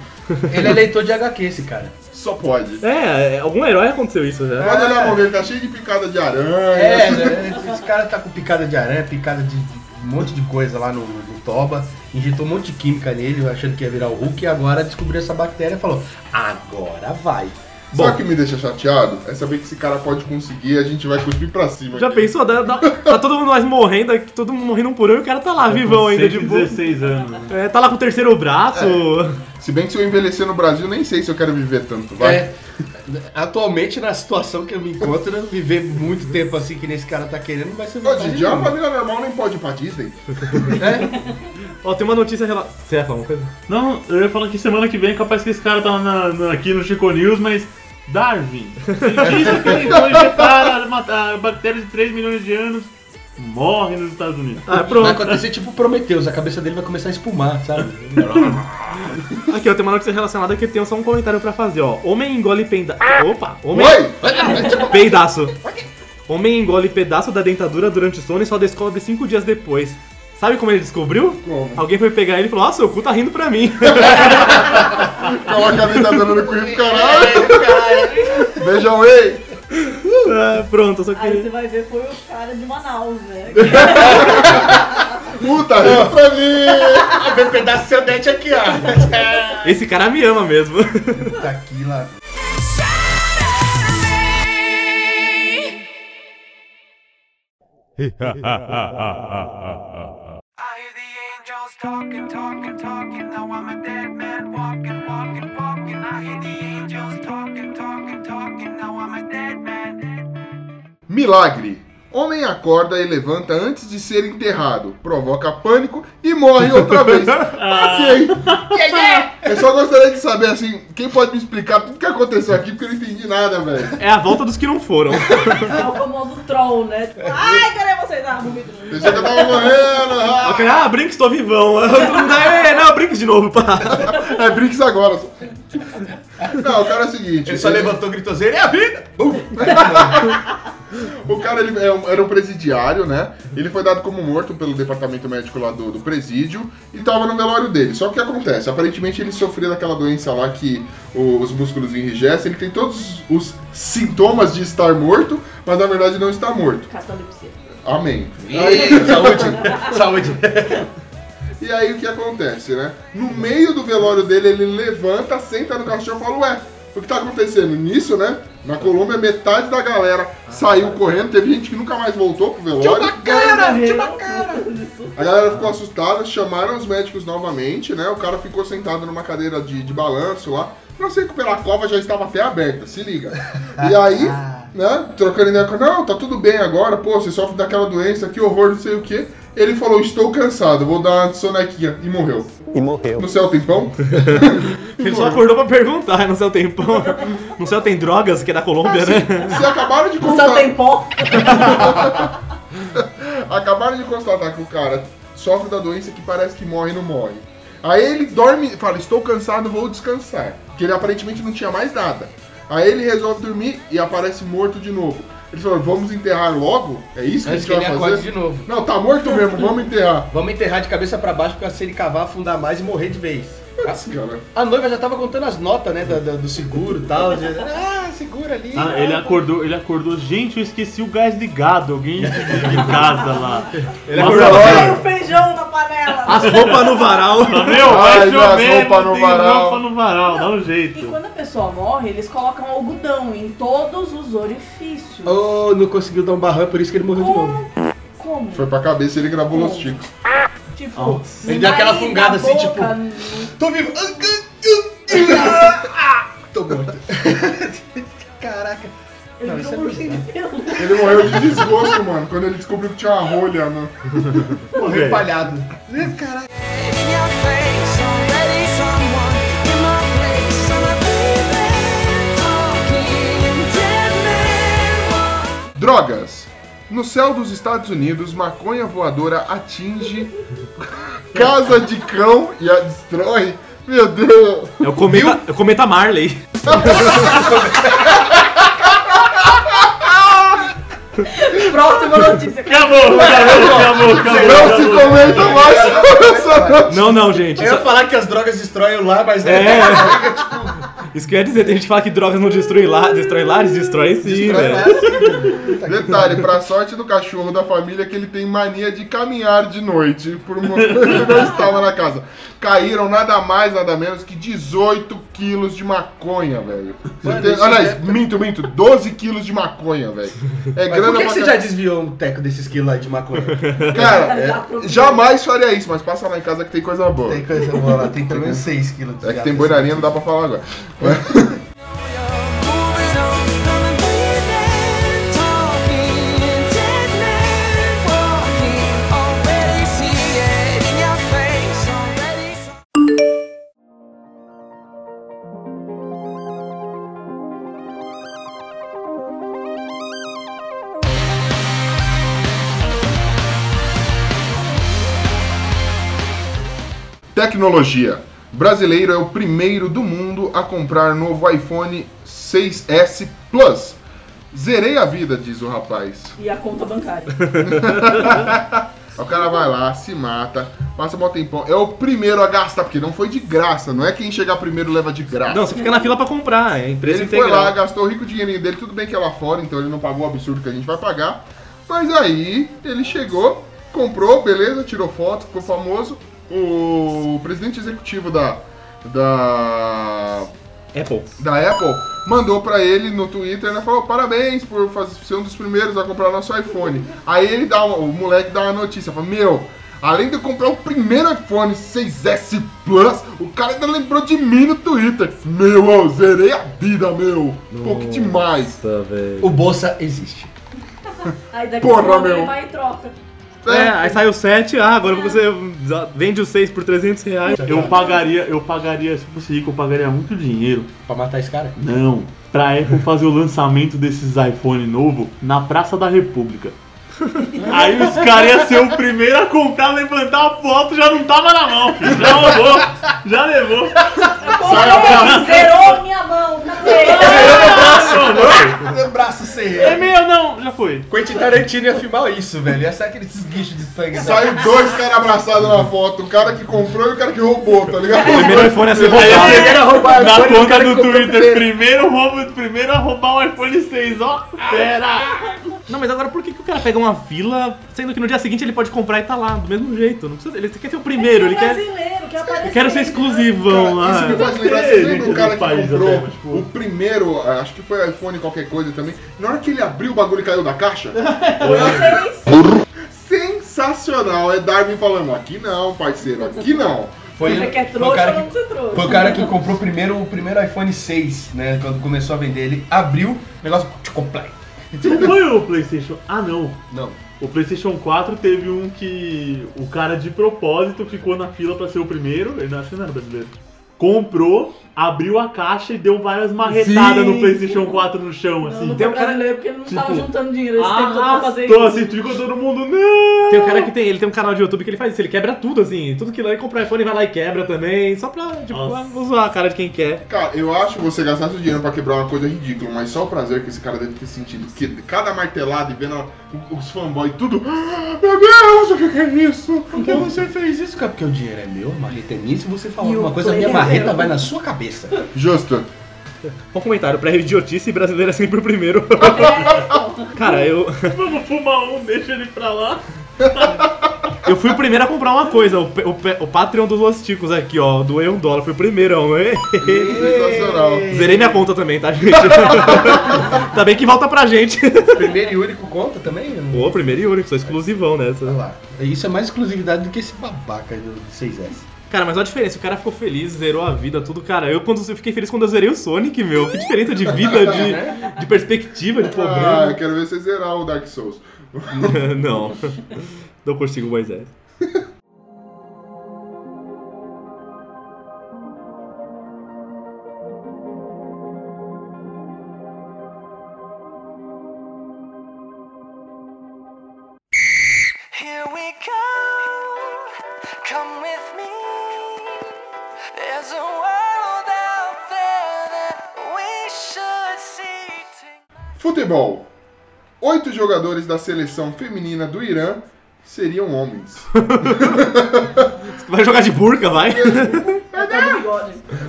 Ele é leitor de HQ, esse cara. Só pode. É, é, algum herói aconteceu isso já. Pode olhar pra ver, ele tá cheio de picada de aranha. É, né? esse cara tá com picada de aranha, picada de, de um monte de coisa lá no, no toba, injetou um monte de química nele, achando que ia virar o Hulk, e agora descobriu essa bactéria e falou, agora vai. Só Bom. que me deixa chateado é saber que esse cara pode conseguir e a gente vai cuspir pra cima. Já aqui. pensou? Dá- dá- tá todo mundo mais morrendo, aqui, todo mundo morrendo um por um e o cara tá lá, vivão ainda, de boa. 16 anos. né? É, tá lá com o terceiro braço. Se bem que se eu envelhecer no Brasil, nem sei se eu quero viver tanto, vai. É, atualmente, na situação que eu me encontro, viver muito tempo assim que nesse cara tá querendo vai ser vantagem Didi, uma família normal nem pode ir pra Disney. É, Ó, tem uma notícia relacionada. Você ia falar uma coisa? Não, eu ia falar que semana que vem capaz que esse cara tá na- na- aqui no Chico News, mas. Darwin, cientista que tentou injetar a, ma- a bactéria de 3 milhões de anos, morre nos Estados Unidos. Ah, vai pronto. acontecer tipo Prometheus, a cabeça dele vai começar a espumar, sabe? Aqui, ó, tem uma notícia relacionada que eu tenho só um comentário pra fazer, ó. Homem engole penda... Opa! Homem... Oi! Peidaço. Homem engole pedaço da dentadura durante o sono e só descobre cinco dias depois. Sabe como ele descobriu? Como? Alguém foi pegar ele e falou: Ah, seu cu tá rindo pra mim. Coloca a vida dando no cu caralho. Beijão, ei. Ah, Pronto, só Aí você que. vai ver, foi o cara de Manaus, né? Puta, rindo pra mim. Vem um pedaço do seu dente aqui, ó. Esse cara me ama mesmo. Tá aqui lá. I hear the angels talking, talking, talking. Now I'm a dead man walking, walking, walking. I hear the angels talking, talking, talking. Now I'm a dead man. Milagre. Homem acorda e levanta antes de ser enterrado, provoca pânico e morre outra vez. ok. Eu só gostaria de saber, assim, quem pode me explicar tudo que aconteceu aqui, porque eu não entendi nada, velho. É a volta dos que não foram. É o famoso troll, né? Tipo, ai, cadê vocês? Ah, vomito. Pensei que eu tava morrendo. ah. Ok, Ah, Brinks, tô vivão. É, não, Brinks de novo, pá. É Brinks agora. Não, o cara é o seguinte. Ele só levantou e gritou, é a vida! Bum! O cara ele é um- era um presidiário, né? Ele foi dado como morto pelo departamento médico lá do, do presídio e tava no velório dele. Só que o que acontece? Aparentemente ele sofreu daquela doença lá que os músculos enrijecem. Ele tem todos os sintomas de estar morto, mas na verdade não está morto. Catalepsia. Amém. Ih, saúde! Saúde! E aí o que acontece, né? No meio do velório dele, ele levanta, senta no caixão e fala, ué, o que tá acontecendo? Nisso, né? Na Colômbia, metade da galera saiu correndo, teve gente que nunca mais voltou pro velório. Cara, Morreu. A galera ficou assustada, chamaram os médicos novamente, né? O cara ficou sentado numa cadeira de, de balanço lá. Pra se recuperar, a cova já estava até aberta, se liga. E aí, né, trocando ideia com não, tá tudo bem agora, pô, você sofre daquela doença, que horror, não sei o quê. Ele falou, estou cansado, vou dar uma sonequinha. E morreu. E morreu. No céu tem pão? Ele só acordou pra perguntar, no céu tem pão. No céu tem drogas, que é da Colômbia, né? Se acabaram de constatar. tem pó. Acabaram de constatar que o cara sofre da doença que parece que morre e não morre. Aí ele dorme, fala, estou cansado, vou descansar. Porque ele aparentemente não tinha mais nada. Aí ele resolve dormir e aparece morto de novo. Ele falou, vamos enterrar logo? É isso que Antes a que gente ele vai fazer? de novo. Não, tá morto mesmo, vamos enterrar. Vamos enterrar de cabeça pra baixo pra se ele cavar, afundar mais e morrer de vez. Putz, cara. A noiva já tava contando as notas, né, do, seguro e tal. de- ah, segura ali. Ah, ele acordou, ele acordou. Gente, eu esqueci o gás ligado. Alguém de casa lá. Ele Nossa, acordou. Tem o feijão na panela. As roupas no varal. Tá, Meu, vai Ai, minhas chover, roupas não no tem varal. roupa no varal, dá um E jeito. quando a pessoa morre, eles colocam algodão em todos os orifícios. Oh, não conseguiu dar um barrão, é por isso que ele morreu de novo. Como? Como? Foi pra cabeça e ele gravou Los Ticos. Tipo, Nossa. no Ele deu aquela fungada assim, boca, tipo- no- Tô vivo. Ah, Tô morto. Caraca. Ele Não, isso é. Ele morreu de desgosto, mano, quando ele descobriu que tinha uma rolha, né? Morreu empalhado. In your face, already someone in my place. I'm a baby talking dead man. Drogas. No céu dos Estados Unidos, maconha voadora atinge casa de cão e a destrói. Meu Deus! É o cometa, é o cometa Marley. Próxima notícia. Acabou, acabou, acabou, acabou. Não se comenta mais Não, não, gente. Eu ia falar que as drogas destroem o lar, mas É. isso que eu ia dizer, tem gente que fala que drogas não destrói lá, destrói lares, destrói sim, Destrói velho. lá. Detalhe, pra sorte do cachorro da família que ele tem mania de caminhar de noite. Por uma coisa ele não estava na casa. Caíram nada mais, nada menos que 18 quilos de maconha, velho. Aliás, é- minto, minto, 12 quilos de maconha, velho. É Mas grana por que, que você já desviou um teco desses quilos lá de maconha? Cara, É. jamais faria isso, mas passa lá em casa que tem coisa boa. Tem coisa boa lá, tem pelo menos 6 quilos. É que tem boi na linha, não dá pra falar agora. Tecnologia. Brasileiro é o primeiro do mundo a comprar novo iPhone 6S Plus. Zerei a vida, diz o rapaz. E a conta bancária. O cara vai lá, se mata, passa mó tempão. É o primeiro a gastar, porque não foi de graça, não é quem chegar primeiro leva de graça. Não, você fica na fila pra comprar, é empresa Ele foi integral. lá, gastou o rico dinheirinho dele, tudo bem que é lá fora, então ele não pagou o absurdo que a gente vai pagar. Mas aí ele chegou, comprou, beleza, tirou foto, ficou famoso. O presidente executivo da, da, Apple. da Apple mandou pra ele no Twitter, né? Falou, parabéns por fazer, ser um dos primeiros a comprar nosso iPhone. Aí ele dá uma- o moleque dá uma notícia, fala, meu, além de eu comprar o primeiro iPhone 6S Plus, o cara ainda lembrou de mim no Twitter. Meu, eu zerei a vida, meu. Pô, que demais. Nossa, velho. O Bolsa existe. Aí daqui Porra, meu. ele vai e troca. É, aí sai o 7, ah, agora você vende o 6 por 300 reais. Eu pagaria, eu pagaria, se fosse rico, eu pagaria muito dinheiro. Pra matar esse cara? Não. Pra Apple fazer o lançamento desses iPhone novo na Praça da República. Aí os caras iam ser o primeiro a comprar, levantar a foto, já não tava na mão, filho. Já roubou, já levou. Comprou, zerou minha mão, cadê? Meu braço sem É meu, não, já foi. Quentin Tarantino ia filmar isso, velho. Ia ser aqueles guichos de sangue. né? Saiu dois caras abraçados na foto, o cara que comprou e o cara que roubou, tá ligado? O primeiro iPhone a ser roubado. Primeiro a roubar Na conta do Twitter, primeiro. primeiro roubo, primeiro a roubar o iPhone 6, ó. Pera. Não, mas agora por que, que o cara pega uma fila, sendo que no dia seguinte ele pode comprar e tá lá, do mesmo jeito? Não precisa, ele quer ser o primeiro, ele quer. brasileiro, quer aparecer. Eu quero ser exclusivão Cara, isso me lá. faz lembrar, você lembra o cara que comprou até, tipo- o primeiro, acho que foi iPhone qualquer coisa também, na hora que ele abriu o bagulho e caiu da caixa? Sensacional, é Darwin falando, aqui não, parceiro, aqui não. Foi, Você quer foi o trouxa cara ou não que, trouxa? foi o cara que comprou primeiro o primeiro iPhone 6, né? Quando começou a vender. Ele abriu, o negócio completo. Não foi o PlayStation? Ah, não. Não. O PlayStation 4 teve um que o cara de propósito ficou na fila pra ser o primeiro. Ele não acho que não era brasileiro. Comprou, abriu a caixa e deu várias marretadas Sim. no PlayStation 4 no chão, Não, assim. não Tem foi um cara- brasileiro porque ele não tava tipo, juntando dinheiro esse tempo todo pra fazer Arrastou isso. assim, ficou todo mundo. Não! Tem um cara que tem, ele tem um canal de YouTube que ele faz isso, ele quebra tudo assim, tudo que lá ele compra iPhone vai lá e quebra também, só pra, tipo, Nossa. zoar a cara de quem quer. Cara, eu acho que você gastar seu dinheiro pra quebrar uma coisa ridícula, mas só o prazer que esse cara deve ter sentido. Que cada martelada e vendo os fanboys tudo. "Ah, Meu Deus, o que é isso? Por que você fez isso, cara? Porque o dinheiro é meu, a marreta é minha. Se você falar E alguma coisa, a minha é marreta vai na sua cabeça. Justo. Um comentário, pra idiotice brasileiro é sempre o primeiro. cara, eu, Vamos fumar um, deixa ele pra lá. eu fui o primeiro a comprar uma coisa, o, o, o Patreon dos Los Ticos aqui, ó, doei um dólar, fui o primeiro. Sensacional. Zerei minha conta também, tá, gente? tá bem que volta pra gente. Primeiro e único conta também? Pô, primeiro e único, sou exclusivão nessa. Olha lá. Isso é mais exclusividade do que esse babaca do 6S. Cara, mas olha a diferença, o cara ficou feliz, zerou a vida, tudo, cara. Eu, quando, eu fiquei feliz quando eu zerei o Sonic, meu. Que diferença de vida, de, de perspectiva, de Ah, eu problema. quero ver você zerar o Dark Souls. Não. Não consigo mais essa. Futebol. Oito jogadores da seleção feminina do Irã seriam homens. Vai jogar de burca, vai?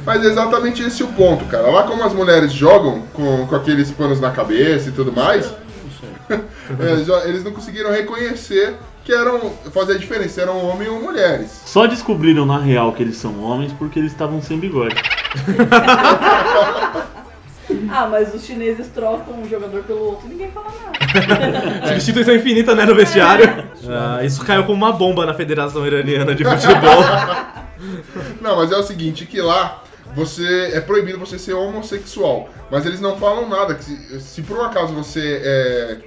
Mas é exatamente esse o ponto, cara. Lá como as mulheres jogam com, com aqueles panos na cabeça e tudo mais, eles, eles não conseguiram reconhecer que eram. fazer a diferença, eram homens ou mulheres. Só descobriram na real que eles são homens porque eles estavam sem bigode. Ah, mas os chineses trocam um jogador pelo outro e ninguém fala nada. Substituição infinita, né, no vestiário. Ah, isso caiu como uma bomba na Federação Iraniana de Futebol. Não, mas é o seguinte, que lá você é proibido você ser homossexual, mas eles não falam nada. Que se, se por um acaso você é,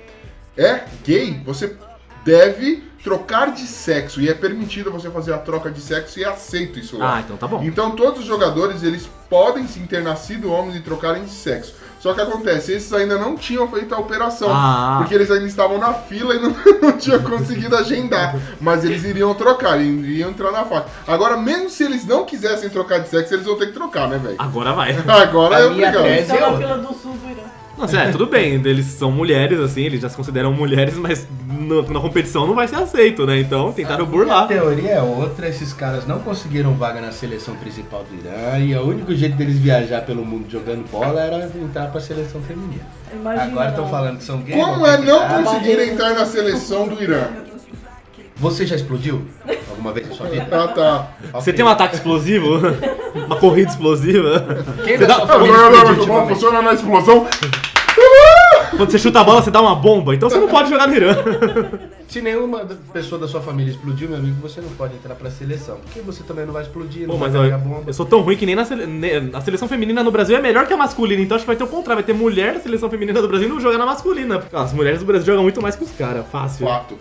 é gay, você deve trocar de sexo e é permitido você fazer a troca de sexo e é aceito isso lá. Ah, então tá bom. Então todos os jogadores eles podem sim ter nascido homens e trocarem de sexo. Só que acontece, esses ainda não tinham feito a operação. Ah. Porque eles ainda estavam na fila e não, não tinham conseguido agendar. Mas eles iriam trocar, iriam entrar na faixa. Agora, mesmo se eles não quisessem trocar de sexo, eles vão ter que trocar, né, velho? Agora vai. Agora A é minha obrigado. tese- Estão é outra. Nossa, é, tudo bem, eles são mulheres, assim, eles já se consideram mulheres, mas no- na competição não vai ser aceito, né? Então tentaram A burlar. teoria é outra, esses caras não conseguiram vaga na seleção principal do Irã e o único jeito deles viajar pelo mundo jogando bola era entrar pra seleção feminina. Imagina. Agora estão não. falando que são gays. Como é não conseguir entrar na seleção do Irã? Você já explodiu alguma vez na sua vida? Ah, tá. Você tem um ataque explosivo? Uma corrida explosiva? Quem Você dá- bom, ultimamente? funciona na explosão. Quando você chuta a bola, você dá uma bomba, então você não pode jogar no Irã. Se nenhuma pessoa da sua família explodiu, meu amigo, você não pode entrar pra seleção. Porque você também não vai explodir, Pô, não vai mas pegar bomba. eu sou tão ruim que nem na sele... a seleção feminina no Brasil é melhor que a masculina, então acho que vai ter o contrário, vai ter mulher da seleção feminina do Brasil não jogar na masculina. As mulheres do Brasil jogam muito mais que os caras, fácil. Fato.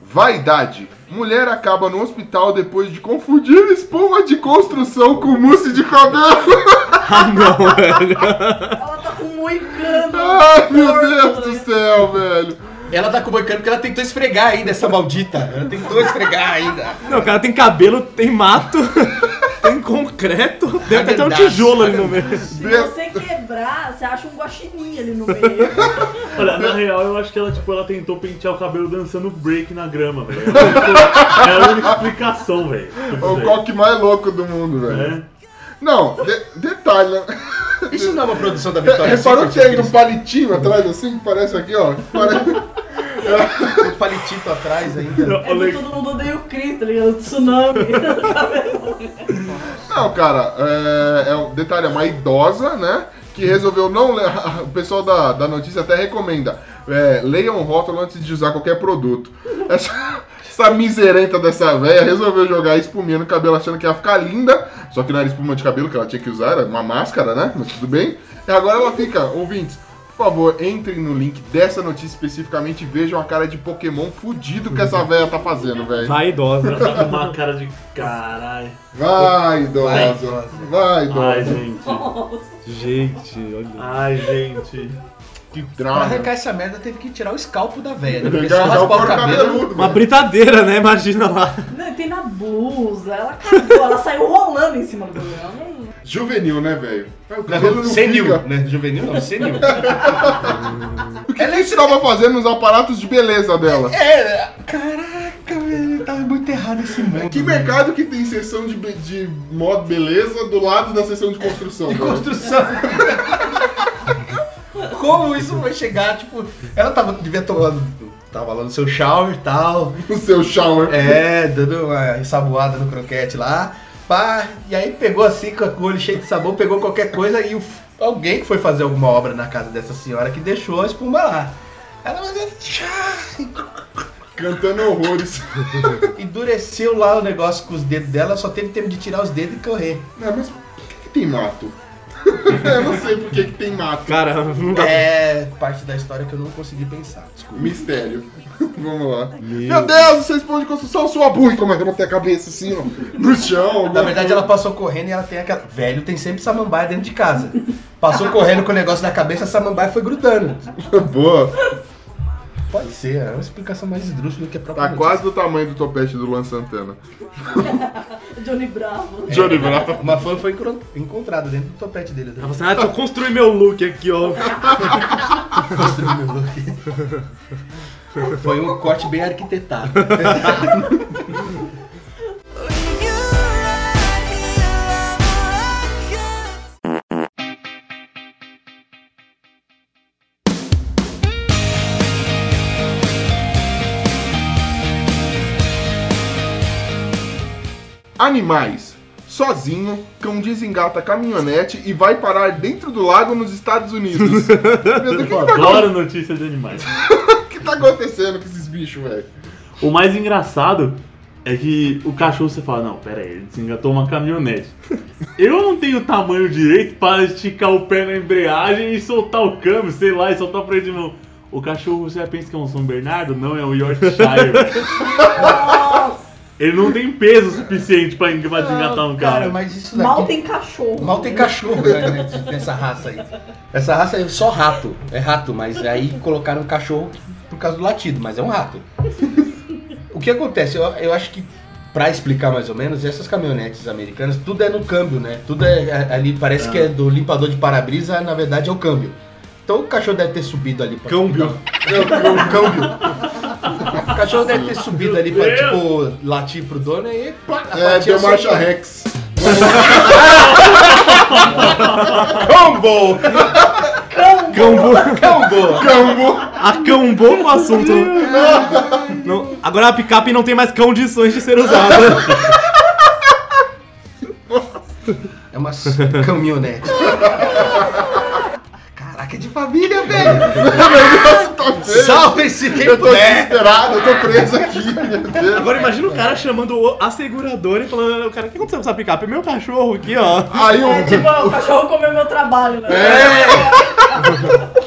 Vaidade. Mulher acaba no hospital depois de confundir espuma de construção com mousse de cabelo. Ah, não, velho. Ela tá com moicano. Ai, meu Deus do né? céu, velho. Ela tá com boicando porque ela tentou esfregar ainda, essa maldita. Ela tentou esfregar ainda. Não, o cara tem cabelo, tem mato, tem concreto, deve ter até um tijolo ali no meio. Se você quebrar, você acha um guaxinim ali no meio. Olha, na real, eu acho que ela, tipo, ela tentou pentear o cabelo dançando break na grama, velho. É a única explicação, velho. É o coque mais louco do mundo, velho. É. Não, de- detalhe, né? Isso não é uma produção da Vitória Reparou que tem um palitinho atrás assim, que parece aqui, ó. Parece... Um palitito atrás ainda. Não, É do todo mundo odeia o Chris, tá ligado? Tsunami. Não, cara, é, é um detalhe, é uma idosa, né? Que resolveu não ler. O pessoal da, da notícia até recomenda. É, leiam o rótulo antes de usar qualquer produto. Essa, essa miserenta dessa véia resolveu jogar espuminha no cabelo achando que ia ficar linda. Só que não era espuma de cabelo que ela tinha que usar, era uma máscara, né? Mas tudo bem. E agora ela fica, ouvintes. Por favor, entrem no link dessa notícia especificamente e vejam a cara de Pokémon fudido que essa véia tá fazendo, velho. Vai idosa. Ela tá com uma cara de caralho. Vai, idosa. idosa. Vai, idosa. Ai, gente. Gente, olha. Ai, gente. Que Pra droga. arrancar essa merda, teve que tirar o escalpo da velha, né? Porque só já o raspar o couro cabelo. cabeludo, Uma velho. britadeira, né? Imagina lá. Não, tem na blusa. Ela cagou, ela saiu rolando em cima do não- Juvenil, né, velho? Não, senil, fica. né? Juvenil não, senil. O que ela estava fazendo nos aparatos de beleza dela? É, caraca, velho, tá muito errado esse mundo. Que mercado que tem sessão de, de modo beleza do lado da sessão de construção? de velho? construção. Como isso vai chegar? Tipo, ela tava, devia tomando. Tava lá no seu shower e tal. O seu shower. É, dando uma ensaboada no croquete lá. Pá, e aí pegou assim com o olho cheio de sabão, pegou qualquer coisa e o- alguém que foi fazer alguma obra na casa dessa senhora que deixou a espuma lá. Ela Cantando horrores. endureceu lá o negócio com os dedos dela, só teve tempo de tirar os dedos e correr. Não, mas por que, que tem mato? Eu não sei por que, que tem mato. Cara, não dá É parte da história que eu não consegui pensar. Desculpa. Mistério. Vamos lá. Meu Deus, vocês põem de construção, sua burra. Como é que eu botei a cabeça assim, ó? No chão. Na verdade, ela passou correndo e ela tem aquela. Velho tem sempre samambaia dentro de casa. Passou correndo com o negócio na cabeça, a samambaia foi grudando. Boa. Pode ser, é uma explicação mais esdrúxula do que a própria Tá quase do tamanho do topete do Luan Santana. Johnny Bravo. Johnny Bravo. Uma fã foi encontrada dentro do topete dele. Ela falou assim, ah, deixa eu construir meu look aqui, ó. Foi um corte bem arquitetado. Animais. Sozinho, cão desengata caminhonete e vai parar dentro do lago nos Estados Unidos. Meu Deus, o que, que, Eu tá, adoro notícia de animais. o que tá acontecendo com esses bichos, velho? O mais engraçado é que o cachorro você fala, não, pera aí, ele desengatou uma caminhonete. Eu não tenho tamanho direito para esticar o pé na embreagem e soltar o câmbio, sei lá, e soltar o freio de mão. O cachorro, você pensa que é um São Bernardo? Não, é um Yorkshire. Ele não tem peso suficiente pra desengatar um Cara, carro. mas isso daqui. Mal tem cachorro. Mal tem cachorro né, nessa raça aí. Essa raça é só rato. É rato, mas aí colocaram cachorro por causa do latido, mas é um rato. O que acontece? Eu, eu acho que, pra explicar mais ou menos, essas caminhonetes americanas, tudo é no câmbio, né? Tudo é, é- ali, parece que é do limpador de para-brisa, na verdade é o câmbio. Então o cachorro deve ter subido ali pra. Câmbio. Não, câmbio. O cachorro deve ter subido ali pra, tipo, latir pro dono e plá, a É, deu marcha. Rex. Combo! Cambou. Combo! Cambo. Acambou com o assunto. Não, agora a picape não tem mais condições de ser usada. É uma caminhonete. É de família, velho! Tá feio. Salve se quem Eu tô puder! desesperado, eu tô preso aqui, meu Deus. Agora imagina o cara chamando o- a seguradora e falando, o cara, o que aconteceu com essa picape? Meu cachorro aqui, ó. Aí o. É tipo, o cachorro comeu meu trabalho, né?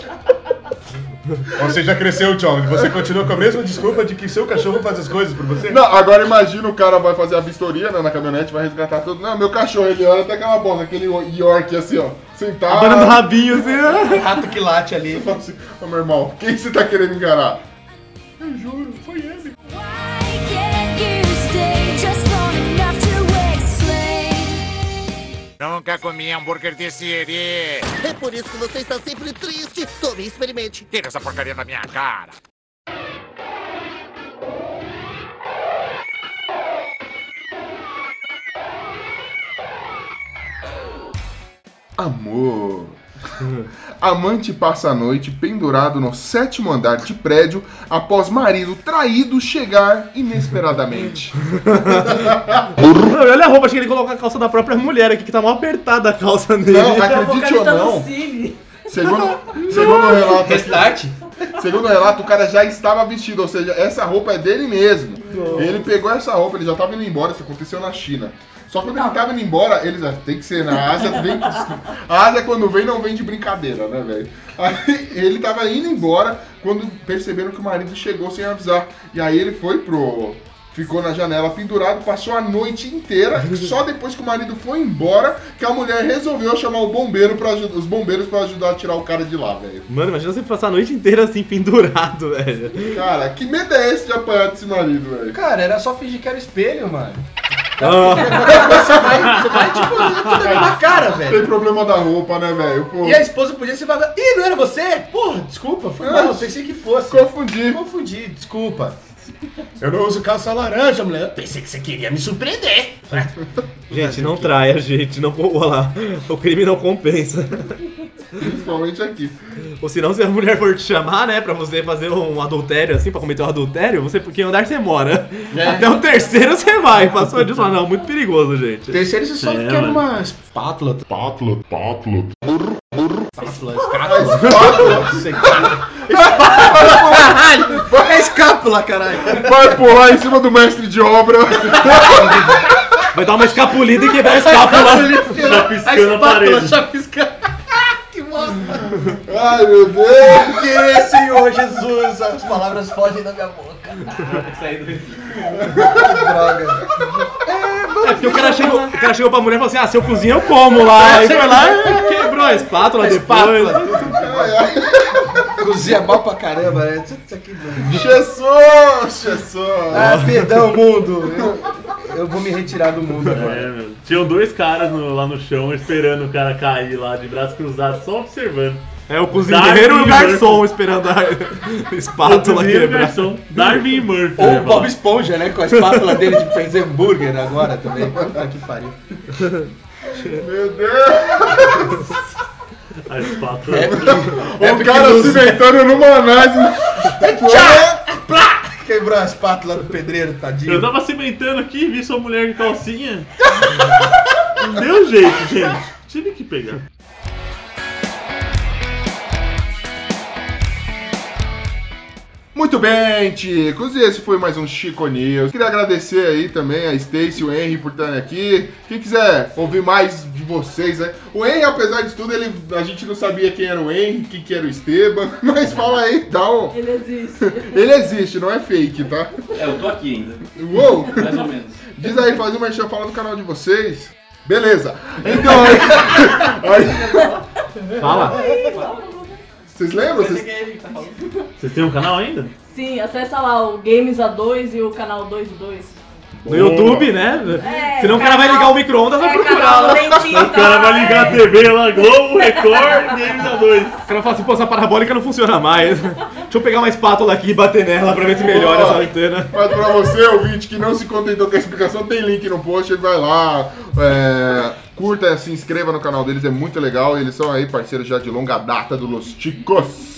Você já cresceu, John. Você continua com a mesma desculpa de que seu cachorro faz as coisas por você? Não, agora imagina o cara vai fazer a vistoria né, na caminhonete, vai resgatar tudo. Não, meu cachorro, ele olha até aquela bosta, aquele York assim, ó, sentado. Abanando o rabinho assim. ó. Rato que late ali. Fala assim, ô meu irmão, quem você tá querendo enganar? Why can't you stay just long enough to explain? Nunca comi hambúrguer de siri. É por isso que você está sempre triste. Tome e experimente. Tira essa porcaria da minha cara. Amor. Amante passa a noite pendurado no sétimo andar de prédio após marido traído chegar inesperadamente. Olha a roupa, achei que ele colocou a calça da própria mulher aqui, que tá mal apertada a calça dele. Não, acredite ou não, segundo, segundo o relato Restart? Segundo o relato, o cara já estava vestido, ou seja, essa roupa é dele mesmo. Ele pegou essa roupa, ele já estava indo embora, isso aconteceu na China. Só quando ele estava indo embora, eles ah, tem que ser na Ásia, vem, a Ásia quando vem não vem de brincadeira, né, velho? Aí ele tava indo embora quando perceberam que o marido chegou sem avisar. E aí ele foi pro ficou na janela pendurado, passou a noite inteira, só depois que o marido foi embora que a mulher resolveu chamar o bombeiro para os bombeiros para ajudar a tirar o cara de lá, velho. Mano, imagina você passar a noite inteira assim, pendurado, velho. Cara, que medo é esse de apanhar desse marido, velho? Cara, era só fingir que era espelho, mano. Ah, Você vai, você vai tipo, tudo ali na cara, velho. Tem problema da roupa, né, velho? Pô, E a esposa podia se falar, ih, não era você? Porra, desculpa, foi mal, eu pensei que fosse. confundi. Confundi, desculpa. Eu não uso calça laranja, mulher. Eu pensei que você queria me surpreender. gente, não traia, gente. Não, lá, o crime não compensa. Principalmente aqui. Ou senão, se a mulher for te chamar, né, pra você fazer um adultério assim, pra cometer um adultério, você, que andar você mora. Até o terceiro você vai. Passou disso, não, muito perigoso, gente. Terceiro, você só É, quer uma espátula. Pátula, pátula. Espátula, escátula. É escápula, caralho! Vai pular em cima do mestre de obra. Vai dar uma escapulida e quebrar a escápula. Chapiscando a parede. chapiscando. que bosta! Ai, meu Deus. Que Senhor Jesus, as palavras fogem da minha boca. Que droga. É porque o cara chegou, o cara chegou pra mulher e falou assim: ah, se eu cozinho, eu como lá. E foi lá e quebrou a espátula A depois. Cozinha mal pra caramba, né? Isso aqui. Jesus, Jesus. Ah, perdão, mundo. Eu, eu vou me retirar do mundo agora. É, meu. Tinham dois caras no- lá no chão esperando o cara cair lá de braços cruzados, só observando. É o cozinheiro e o garçom esperando a espátula quebrar. garçom, Darwin e Murphy. Ou o Bob? Esponja, né? Com a espátula dele de fazer hambúrguer agora também. Puta que pariu. Meu Deus. A espátula. É o cara se inventando numa análise. Plá! Quebrou a espátula do pedreiro, tadinho. Eu tava cimentando aqui, vi sua mulher de calcinha. Não deu jeito, gente. Tive que pegar. Muito bem, ticos, e esse foi mais um Chico News. Queria agradecer aí também a Stacy e o Henry por estarem aqui. Quem quiser ouvir mais de vocês, né? O Henry, apesar de tudo, ele, a gente não sabia quem era o Henry, quem que era o Esteban, mas fala aí, dá um... Ele existe. Ele existe, não é fake, tá? É, eu tô aqui ainda, Uou! mais ou menos. Diz aí, faz uma merchan, fala do canal de vocês. Beleza. Então, aí, aí- Fala. Vocês lembram? Vocês- é. Vocês têm um canal ainda? Sim, acessa lá o Games A2 e o canal 22. No YouTube, né? É, Senão o cara vai ligar o micro-ondas e vai É, procurar lá. O cara vai ligar a TV lá, Globo, Record, Games a 2. O cara fala assim, pô, essa parabólica não funciona mais. Deixa eu pegar uma espátula aqui e bater nela pra ver se melhora essa antena. Mas pra você, ouvinte, que não se contentou com a explicação, tem link no post, ele vai lá, é, curta, se inscreva no canal deles, é muito legal, eles são aí parceiros já de longa data do Los Chicos.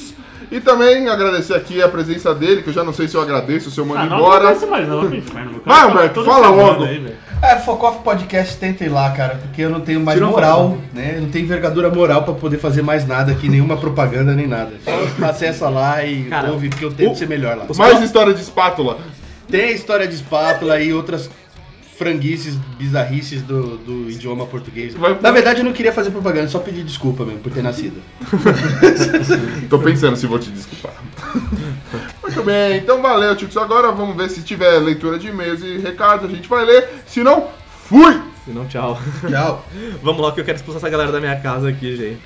E também agradecer aqui a presença dele, que eu já não sei se eu agradeço, se eu mando Ah, não embora. acontece mais não, bicho. Mas Vai, canal Humberto, fala logo. aí. É, Focoff Podcast, tenta ir lá, cara, porque eu não tenho mais Tirou moral, né? Eu não tenho envergadura moral pra poder fazer mais nada aqui, nenhuma propaganda nem nada. Acessa lá e Cara, ouve, porque eu tento o- ser melhor lá. Mais história de espátula. Tem a história de espátula e outras franguices, bizarrices do, do idioma português. Vai- Na verdade, eu não queria fazer propaganda, só pedir desculpa mesmo por ter nascido. Tô pensando se vou te desculpar. Muito bem, então valeu, Chicos. Agora vamos ver se tiver leitura de e-mails e recados, a gente vai ler. Se não, fui! Se não, tchau. Tchau. Vamos lá que eu quero expulsar essa galera da minha casa aqui, gente.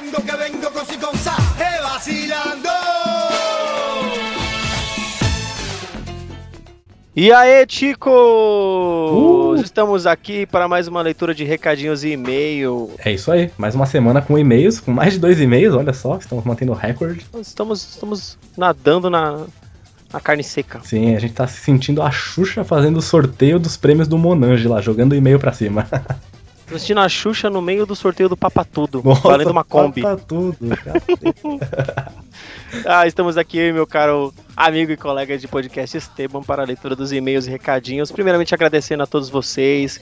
Vengo, que vengo con si con sa, hey, vacilando. E aí, Ticos! Uh! Estamos aqui para mais uma leitura de recadinhos e e-mail. É isso aí, mais uma semana com e-mails, com mais de dois e-mails, olha só, estamos mantendo o recorde. Estamos, estamos nadando na, na carne seca. Sim, a gente tá se sentindo a Xuxa fazendo o sorteio dos prêmios do Monange lá, jogando e-mail pra cima. Tô assistindo a Xuxa no meio do sorteio do Papatudo, Nossa, valendo uma Kombi. Tá tudo, cara. Ah, estamos aqui, eu e meu caro amigo e colega de podcast Esteban, para a leitura dos e-mails e recadinhos. Primeiramente, agradecendo a todos vocês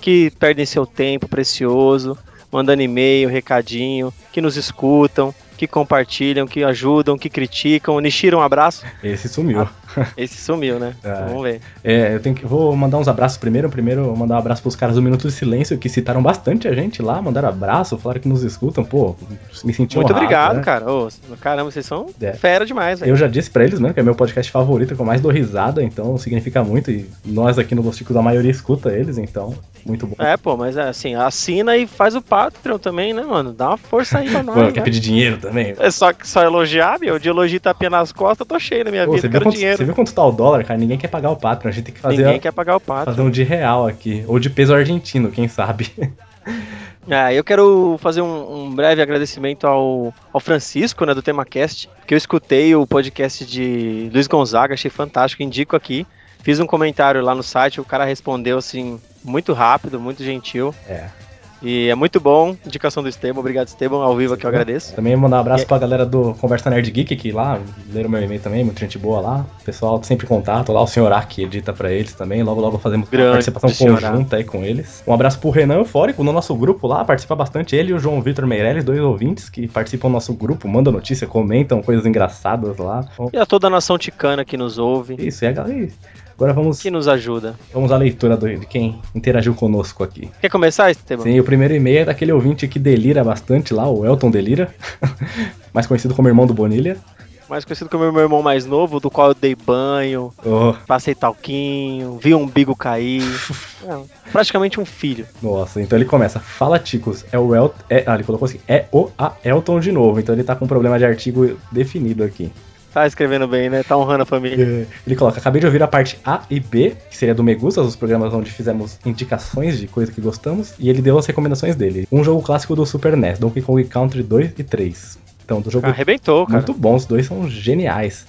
que perdem seu tempo precioso, mandando e-mail, recadinho, que nos escutam, que compartilham, que ajudam, que criticam. Nishiro, um abraço. Esse sumiu. Esse sumiu, né? Ah. Vamos ver. É, eu tenho que. Vou mandar uns abraços primeiro. Primeiro, mandar um abraço pros caras do Minuto de Silêncio, que citaram bastante a gente lá, mandaram abraço, falaram que nos escutam. Pô, me senti Muito honrado, obrigado, né? cara. Ô, caramba, vocês são É. fera demais, velho. Eu já disse pra eles mesmo que é meu podcast favorito, que eu mais dou risada, então significa muito. E nós aqui no Los Ticos, a maioria escuta eles, então, muito bom. É, pô, mas é assim, assina e faz o Patreon também, né, mano? Dá uma força aí pra nós, Mano, quer né? pedir dinheiro também? É só, só elogiar, meu. De elogio tapinha nas costas, eu tô cheio na minha Pô, vida, quero dinheiro. Você viu quanto tá o dólar, cara? Ninguém quer pagar o Patreon. A gente tem que fazer, Ninguém quer pagar o Patreon. fazer um de real aqui. Ou de peso argentino, quem sabe. É, eu quero fazer um, um breve agradecimento ao, ao Francisco, né, do TemaCast, que eu escutei o podcast de Luiz Gonzaga, achei fantástico, indico aqui. Fiz um comentário lá no site, o cara respondeu assim, muito rápido, muito gentil. É. E é muito bom, indicação do Esteban, obrigado Esteban, ao vivo aqui eu agradeço. Também mandar um abraço E- pra galera do Conversa Nerd Geek, que lá leram meu e-mail também, muita gente boa lá. Pessoal sempre em contato lá, o senhor que edita pra eles também. Logo, logo fazemos Grande participação A. conjunta aí com eles. Um abraço pro Renan Eufórico, no nosso grupo lá, participa bastante ele e o João Vitor Meirelles, dois ouvintes que participam do nosso grupo, mandam notícia, comentam coisas engraçadas lá. E a toda a nação ticana que nos ouve, Isso, e a galera. Agora vamos, que nos ajuda. vamos à leitura do- de quem interagiu conosco aqui. Quer começar, Esteban? Sim, o primeiro e-mail é daquele ouvinte que delira bastante lá, o Elton Delira, mais conhecido como irmão do Bonilha. Mais conhecido como meu irmão mais novo, do qual eu dei banho, Oh, passei talquinho, vi o umbigo cair. É, praticamente um filho. nossa, então ele começa. Fala, Ticos, é o Elton. É, ah, ele colocou assim, é o a Elton de novo. Então ele tá com um problema de artigo definido aqui. Tá escrevendo bem, né? Tá honrando a família. Ele coloca, acabei de ouvir a parte A e B, que seria do Megustas, os programas onde fizemos indicações de coisa que gostamos, e ele deu as recomendações dele. Um jogo clássico do Super NES, Donkey Kong Country 2 e 3. Então, do jogo Arrebentou, cara. muito bom, os dois são geniais.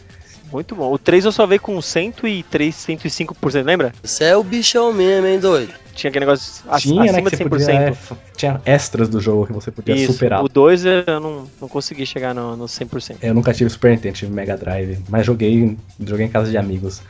Muito bom. O 3 eu só veio com 103, 105%, lembra? Você é o bichão mesmo, hein, doido? Tinha aquele negócio Tinha, né, acima que de você 100%. podia, é, tinha extras do jogo que você podia Isso. superar. O 2 eu não, não consegui chegar no, no 100%. Eu nunca tive Super Nintendo, tive Mega Drive, mas joguei, joguei em casa de amigos.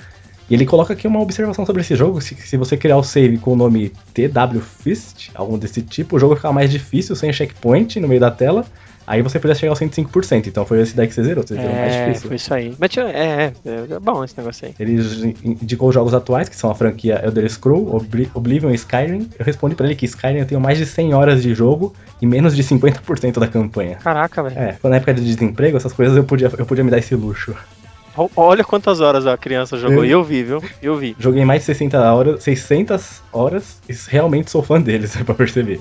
E ele coloca aqui uma observação sobre esse jogo, se, se você criar o save com o nome TW Fist, algum desse tipo, o jogo fica mais difícil, sem checkpoint no meio da tela, Aí você podia chegar aos 105%, então foi esse daí que você zerou, você zerou mais É, difícil. foi isso aí. Mas é, é, é bom esse negócio aí. Ele indicou os jogos atuais, que são a franquia Elder Scrolls, Obli- Oblivion e Skyrim. Eu respondi pra ele que Skyrim eu tenho mais de 100 horas de jogo e menos de 50% da campanha. Caraca, velho. É, na época de desemprego, essas coisas eu podia, eu podia me dar esse luxo. Olha quantas horas a criança jogou. E eu vi, viu? Eu vi. Joguei mais de 60 horas, 600 horas e realmente sou fã deles, pra perceber.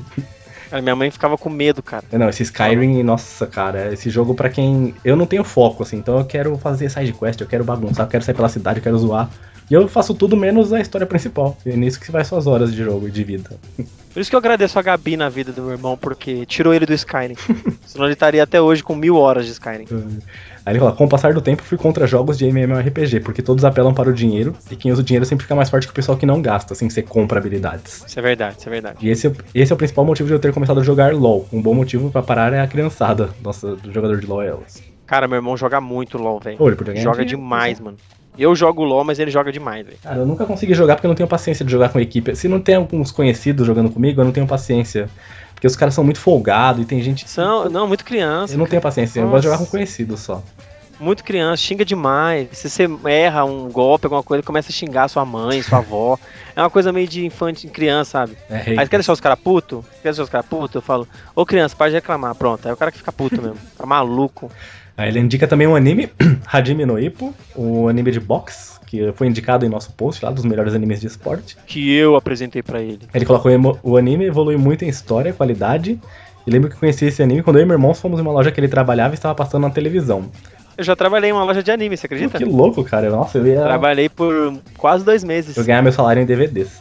Cara, minha mãe ficava com medo, cara. Não, esse Skyrim, nossa, cara, esse jogo pra quem. Eu não tenho foco, assim, então eu quero fazer side quest, eu quero bagunçar, eu quero sair pela cidade, eu quero zoar. E eu faço tudo menos a história principal. E é nisso que se vai suas horas de jogo e de vida. Por isso que eu agradeço a Gabi na vida do meu irmão, porque tirou ele do Skyrim. Senão ele estaria até hoje com mil horas de Skyrim. Aí ele fala, com o passar do tempo fui contra jogos de MMORPG, porque todos apelam para o dinheiro, e quem usa o dinheiro sempre fica mais forte que o pessoal que não gasta, assim que você compra habilidades. Isso é verdade, isso é verdade. E esse, é- esse é o principal motivo de eu ter começado a jogar LoL. Um bom motivo pra parar é a criançada. Nossa, do jogador de LoL é elas. Cara, meu irmão joga muito LOL, velho. Joga demais, mano. Eu jogo LOL, mas ele joga demais, velho. Cara, eu nunca consegui jogar porque eu não tenho paciência de jogar com equipe. Se não tem alguns conhecidos jogando comigo, eu não tenho paciência. Porque os caras são muito folgados e tem gente. São, não, muito criança. Eu não tenho paciência, eu Nossa. gosto de jogar com conhecidos só. Muito criança, xinga demais. Se você erra um golpe, alguma coisa, começa a xingar sua mãe, sua avó. É uma coisa meio de infante, criança, sabe? É, Aí hate. quer deixar os caras puto? Quer deixar os caras puto? Eu falo, ô criança, para de reclamar, pronto. Aí o cara que fica puto mesmo. Tá maluco. Aí ele indica também um anime, Hajime no Ippo, o anime de boxe, que foi indicado em nosso post lá dos melhores animes de esporte. Que eu apresentei pra ele. Ele colocou o anime evolui muito em história, qualidade. E lembro que conheci esse anime quando eu e meu irmão fomos em uma loja que ele trabalhava e estava passando na televisão. Eu já trabalhei em uma loja de anime, você acredita? que louco, cara. Nossa, eu ia. Trabalhei por quase dois meses. Eu ganhava meu salário em DVDs.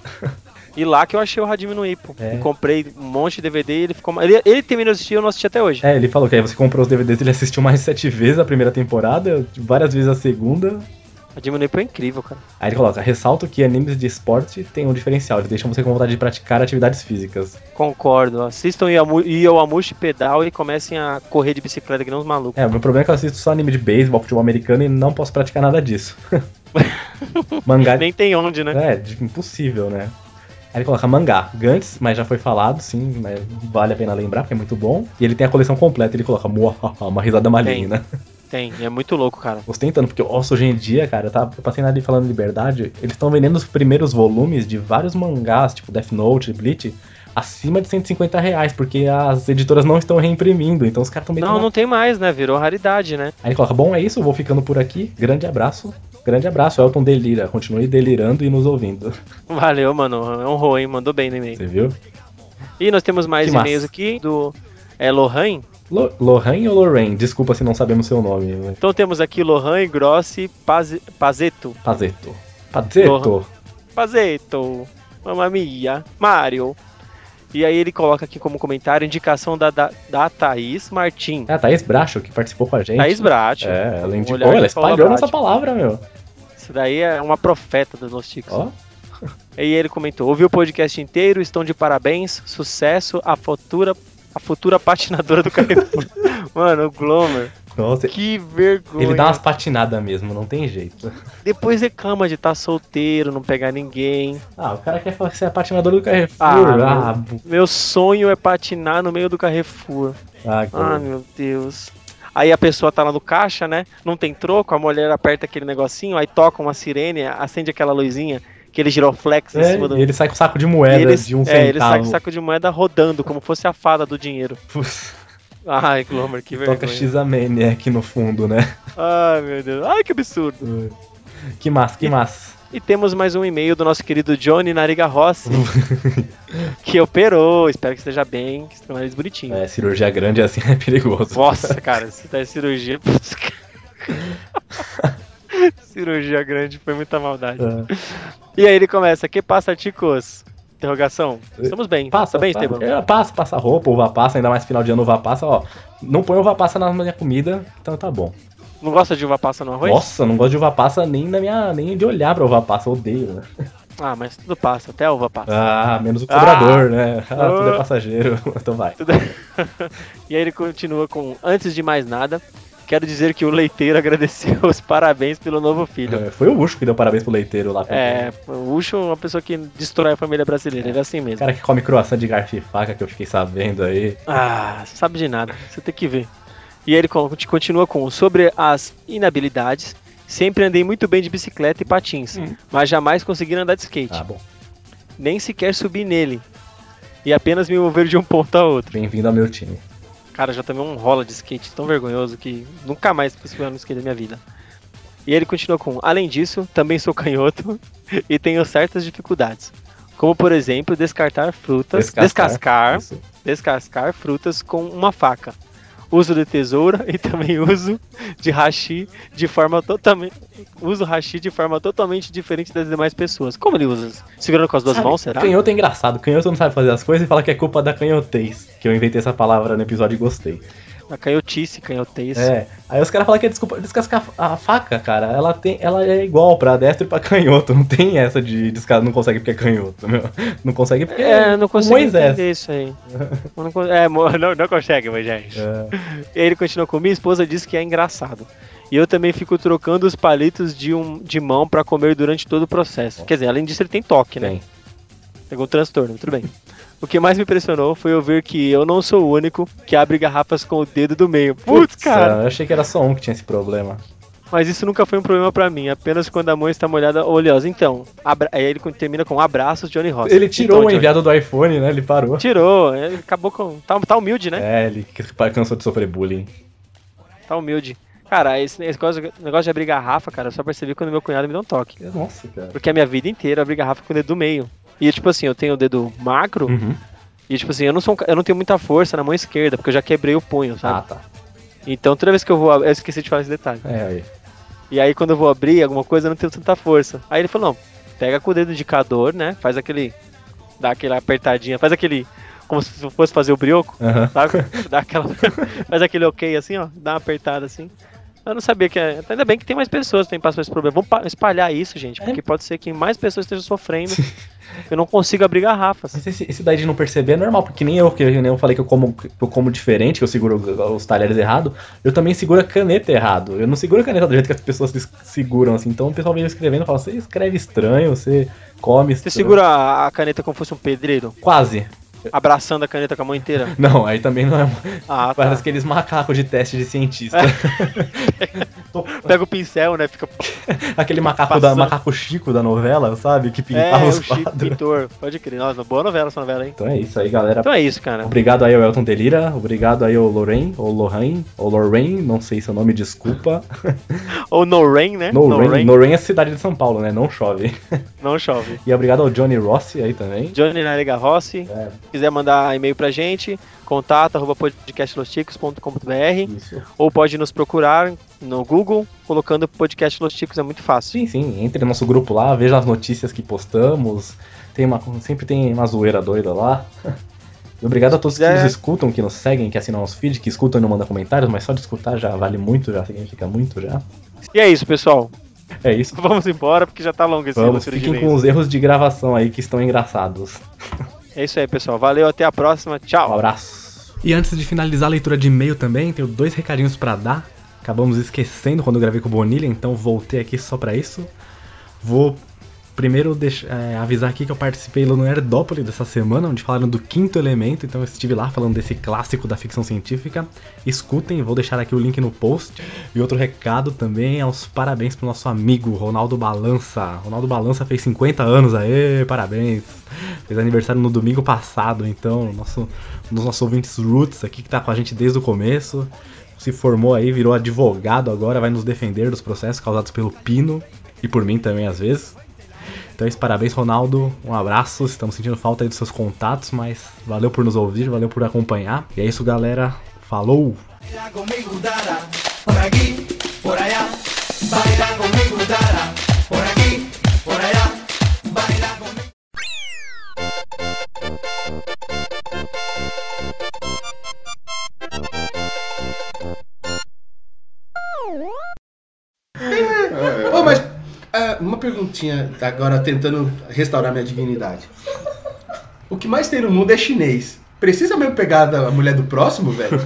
E lá que eu achei o Hajime no Ippo. É. Comprei um monte de DVD e ele ficou. Ele, ele terminou de assistir eu não assisti até hoje. É, ele falou que aí você comprou os DVDs, ele assistiu mais de sete vezes a primeira temporada, várias vezes a segunda. Hajime no Ippo é incrível, cara. Aí ele coloca, ressalto que animes de esporte têm um diferencial, eles deixam você com vontade de praticar atividades físicas. Concordo. Assistam Yoamushi Pedal e comecem a correr de bicicleta que nem uns malucos. É, o meu problema é que eu assisto só anime de beisebol, futebol americano e não posso praticar nada disso. Mangá. Nem tem onde, né? É, de- impossível, né? Aí ele coloca mangá, Gantz, mas já foi falado, sim, mas vale a pena lembrar, porque é muito bom. E ele tem a coleção completa, ele coloca uma risada maligna. Tem, e é muito louco, cara. Ostentando, porque, nossa, hoje em dia, cara, eu, tava, eu passei na ali falando liberdade, eles estão vendendo os primeiros volumes de vários mangás, tipo Death Note, Bleach, acima de 150 reais, porque as editoras não estão reimprimindo, então os caras estão Não, não tem mais, né? Virou raridade, né? Aí ele coloca, bom, é isso, vou ficando por aqui, grande abraço, grande abraço, Elton Delira, continue delirando e nos ouvindo. Valeu, mano. Honrou, hein? Mandou bem no e-mail. Você viu? E nós temos mais e-mails aqui do é, Lohan. Lo Lorraine ou Lorraine? Desculpa se não sabemos seu nome. né? Então temos aqui Lohan Grossi Paze- Pazeto. Pazeto. Pazeto. Pazeto. Mamma mia. Mario. E aí ele coloca aqui como comentário indicação da, da, da Thaís Martim. É a Thaís Bracho, que participou com a gente. Thaís Bracho. É, ela indicou, ela espalhou nossa palavra, meu. Isso daí é uma profeta dos Nosticos. Ó. E ele comentou: ouviu o podcast inteiro, estão de parabéns, sucesso, a futura, a futura patinadora do Carrefour. Mano, o Glomer. Nossa, Que vergonha. ele dá umas patinadas mesmo, não tem jeito. Depois reclama de estar solteiro, não pegar ninguém. Ah, o cara quer falar que você é patinador do Carrefour. Ah, Ah, meu, meu sonho é patinar no meio do Carrefour. ah, Ah, meu Deus. Aí a pessoa tá lá no caixa, né? Não tem troco, a mulher aperta aquele negocinho, aí toca uma sirene, acende aquela luzinha, aquele giroflex em É, cima do. ele sai com saco de moeda ele- de um é, ele sai com saco de moeda rodando, como fosse a fada do dinheiro. Putz, Ai, Glomer, que Toca vergonha. X-Amania aqui no fundo, né? Ai, meu Deus. Ai, que absurdo. Que massa, que massa. E temos mais um e-mail do nosso querido Johnny Nariga Rossi, que operou. Espero que esteja bem, que esteja nariz bonitinho. É, cirurgia grande assim é perigoso. Nossa, cara, se tá cirurgia. putz, cara. cirurgia grande foi muita maldade. É. E aí ele começa, que passa, ticos? Interrogação. Estamos bem. Passa, Tá bem. Esteban? É, passa, passa roupa, uva passa, ainda mais final de ano uva passa, ó. Não põe uva passa na minha comida, então tá bom. Não gosta de uva passa no arroz? Nossa, não gosto de uva passa nem na minha. nem de olhar pra uva passa, odeio, né? Ah, mas tudo passa, até a uva passa. Ah, menos o cobrador, né? Ah, tudo é Ah. passageiro. Então vai. Tudo- e aí ele continua com, antes de mais nada, Quero dizer que o leiteiro agradeceu os parabéns pelo novo filho. É, Foi o Ucho que deu parabéns pro leiteiro lá. É, o Ucho é uma pessoa que destrói a família brasileira, ele é assim mesmo. Cara que come croissant de garfo e faca, que eu fiquei sabendo aí. Ah, sabe de nada, você tem que ver. E ele con- continua com sobre as inabilidades. Sempre andei muito bem de bicicleta e patins, mas jamais consegui andar de skate. Ah, bom. Nem sequer subir nele. E apenas me mover de um ponto a outro. Bem-vindo ao meu time. Cara, já tomei um rola de skate tão vergonhoso que nunca mais consegui andar no skate da minha vida. E ele continua com: Além disso, também sou canhoto e tenho certas dificuldades. Como, por exemplo, descartar frutas, Descascar. descascar, descascar frutas com uma faca. Uso de tesoura e também uso de hashi de forma totalmente. Uso hashi de forma totalmente diferente das demais pessoas. Como ele usa? Segurando com as duas Sabe, mãos, será? Canhoto é engraçado. Canhoto não sabe fazer as coisas e fala que é culpa da canhotez. Que eu inventei essa palavra no episódio e gostei. A canhotice, canhotez. É. Aí os caras falam que é desculpa, descascar a faca, cara. Ela, tem, ela é igual pra destro e pra canhoto. Não tem essa de descascar, não consegue porque é canhoto, meu. Não consegue porque É, não consigo Moisés. entender isso aí. Não, é, não, não consegue, Moisés. É. Ele continua com: Minha esposa disse que é engraçado. E eu também fico trocando os palitos de, um, de mão pra comer durante todo o processo. Quer dizer, além disso, ele tem toque, né? Pegou um transtorno, tudo bem. O que mais me impressionou foi ouvir que eu não sou o único que abre garrafas com o dedo do meio. Putz, cara! Eu achei que era só um que tinha esse problema. Mas isso nunca foi um problema pra mim, apenas quando a mão está molhada ou oleosa. Então, abra... aí ele termina com abraços, Johnny Ross. Ele tirou Então, o Johnny, enviado do iPhone, né? Ele parou. Tirou, ele acabou com. Tá, tá humilde, né? É, ele cansou de sofrer bullying. Tá humilde. Cara, esse negócio, negócio de abrir garrafa, cara, eu só percebi quando meu cunhado me deu um toque. Nossa, cara. Porque a minha vida inteira eu abri garrafa com o dedo do meio. E tipo assim, eu tenho o dedo macro, Uhum. e tipo assim, eu não, sou, um eu não tenho muita força na mão esquerda, porque eu já quebrei o punho, Ah, sabe? tá. Então toda vez que eu vou. Eu esqueci de falar esse detalhe. É, aí. E aí quando eu vou abrir alguma coisa, eu não tenho tanta força. Aí ele falou, não, pega com o dedo indicador, né? Faz aquele. Dá aquela apertadinha, faz aquele. Como se fosse fazer o brioco, Aham. sabe? Dá aquela. faz aquele ok assim, ó. Dá uma apertada assim. Eu não sabia que. é- Ainda bem que tem mais pessoas que têm passado esse problema. Vamos pa- espalhar isso, gente. Porque pode ser que mais pessoas estejam sofrendo. eu não consigo abrir garrafas. Mas esse, esse daí de não perceber é normal, porque nem eu, que nem eu falei que eu como, que eu como diferente, que eu seguro os talheres errado, eu também seguro a caneta errado. Eu não seguro a caneta do jeito que as pessoas se- seguram, assim. Então o pessoal veio escrevendo e fala, você escreve estranho, você come Você estranho." segura a- caneta como se fosse um pedreiro, Quase. Abraçando a caneta com a mão inteira. Não, aí também não é. Ah, tá. Parece aqueles macacos de teste de cientista. Pega o pincel, né? Fica. Aquele macaco, da, Passando. macaco Chico da novela, sabe? Que É, pintava o os Chico quadros. Pintor. Pode crer. Nossa, boa novela essa novela, hein? Então é isso aí, galera. Então é isso, cara. Obrigado aí ao Elton Delira, obrigado aí ao Lorraine, ou Lorraine, ou Lorraine, não sei seu nome, desculpa. Ou No Rain, né? No, No Rain, Rain. no Rain é cidade de São Paulo, né? Não chove. Não chove. E obrigado ao Johnny Rossi aí também. Johnny Narega Rossi. É. Se quiser mandar e-mail pra gente, contato arroba podcastlosticos.com.br Isso. ou pode nos procurar no Google colocando podcast Los Ticos, é muito fácil. Sim, sim, entre no nosso grupo lá, veja as notícias que postamos. Tem uma, sempre tem uma zoeira doida lá. E obrigado a todos que nos escutam, que nos seguem, que assinam nosso feed, que escutam e não mandam comentários, mas só de escutar já vale muito, já significa muito já. E é isso, pessoal. É isso. Vamos embora porque já tá longo esse Vamos, fiquem com os erros de gravação aí que estão engraçados. É isso aí, pessoal. Valeu, até a próxima. Tchau. Um abraço. E antes de finalizar a leitura de e-mail também, tenho dois recadinhos pra dar. Acabamos esquecendo quando eu gravei com o Bonilha, então voltei aqui só pra isso. Vou primeiro é, avisar aqui que eu participei no Nerdópolis dessa semana, onde falaram do quinto elemento, então eu estive lá falando desse clássico da ficção científica. Escutem, vou deixar aqui o link no post. E outro recado também é os parabéns pro nosso amigo Ronaldo Balança. Ronaldo Balança fez 50 anos, aê, parabéns. Fez aniversário no domingo passado, então, nosso, um dos nossos ouvintes roots aqui que tá com a gente desde o começo. Se formou aí, virou advogado agora, vai nos defender dos processos causados pelo Pino e por mim também às vezes. Então é isso, parabéns Ronaldo, um abraço, estamos sentindo falta aí dos seus contatos, mas valeu por nos ouvir, valeu por acompanhar. E é isso galera, falou! Mas ah, uma perguntinha agora tentando restaurar minha dignidade. O que mais tem no mundo é chinês. Precisa mesmo pegar da- a mulher do próximo, velho?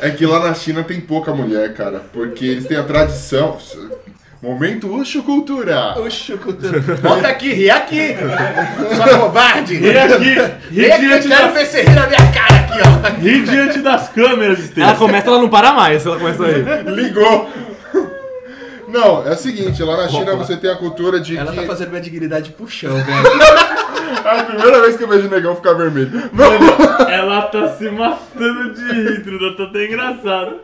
É que lá na China tem pouca mulher, cara. Porque eles têm a tradição. Momento Ucho Cultura. Cultura. Volta aqui, ri aqui. Sua covarde. Ri aqui, ri Ri aqui, eu diante quero da- ver você rir na minha cara aqui, ó. Ri diante das câmeras, Estevam. Ela começa, ela não para mais. Ela começa aí. Ligou. Não, é o seguinte, lá na China você tem a cultura de Ela que... tá fazendo minha dignidade pro chão, velho. É a primeira vez que eu vejo o negão ficar vermelho. Não. Ela tá se matando de rir, tá até engraçado.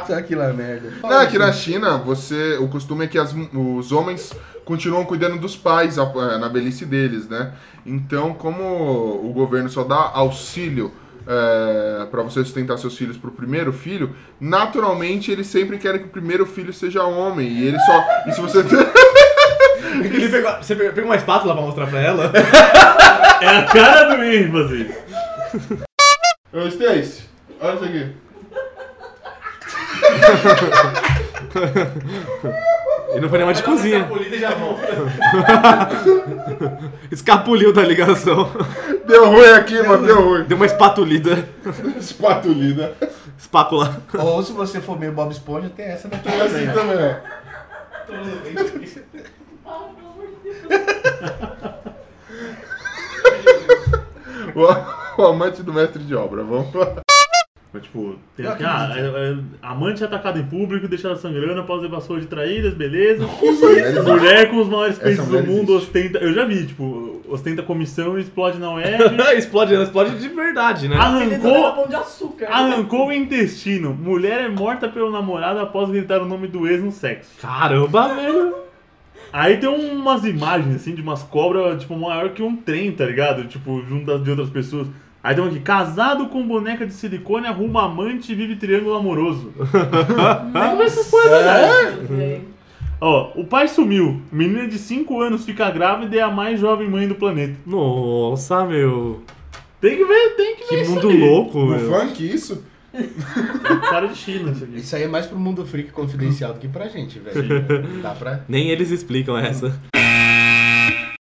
Puta que lá merda. Não, aqui na China, você, o costume é que as- os homens continuam cuidando dos pais eh, na velhice deles, né? Então, como o governo só dá auxílio é, para você sustentar seus filhos pro primeiro filho, naturalmente eles sempre querem que o primeiro filho seja homem. E ele só. E se você. Ele pegou, você pegou uma espátula pra mostrar pra ela? É a cara do ênfase. Ô, Stacy, olha isso aqui. E não foi nenhuma de cozinha. Escapuliu da ligação. Deu ruim aqui, mano, deu ruim. Deu uma espatulida. Espatulida. Espátula. Ou se você for meio Bob Esponja, tem essa daqui É assim também. ó. também, ó. O, o amante do mestre de obra, vamos lá. Mas, tipo, tem aqui, ah, é, é, amante atacado em público, deixada sangrando após levação de traídas, beleza. Mulher com os maiores Essa peitos do mundo existe. ostenta. Eu já vi, tipo, ostenta comissão e explode na web. explode, explode de verdade, né? Arrancou, pão de açúcar. arrancou o intestino. Mulher é morta pelo namorado após gritar o nome do ex no sexo. Caramba, velho. Aí tem umas imagens, assim, de umas cobras, tipo, maior que um trem, tá ligado? Tipo, junto de outras pessoas. Aí tem um aqui, casado com boneca de silicone, arruma amante e vive triângulo amoroso. Tem que ver essas coisas, né? Ó, o pai sumiu. Menina de 5 anos fica grávida e é a mais jovem mãe do planeta. Nossa, meu. Tem que ver, tem que ver Que isso mundo aí. louco, No meu. funk, isso? Cara de China, isso aqui. Isso aí é mais pro mundo freak confidencial do que pra gente, velho. Dá pra. Nem eles explicam essa.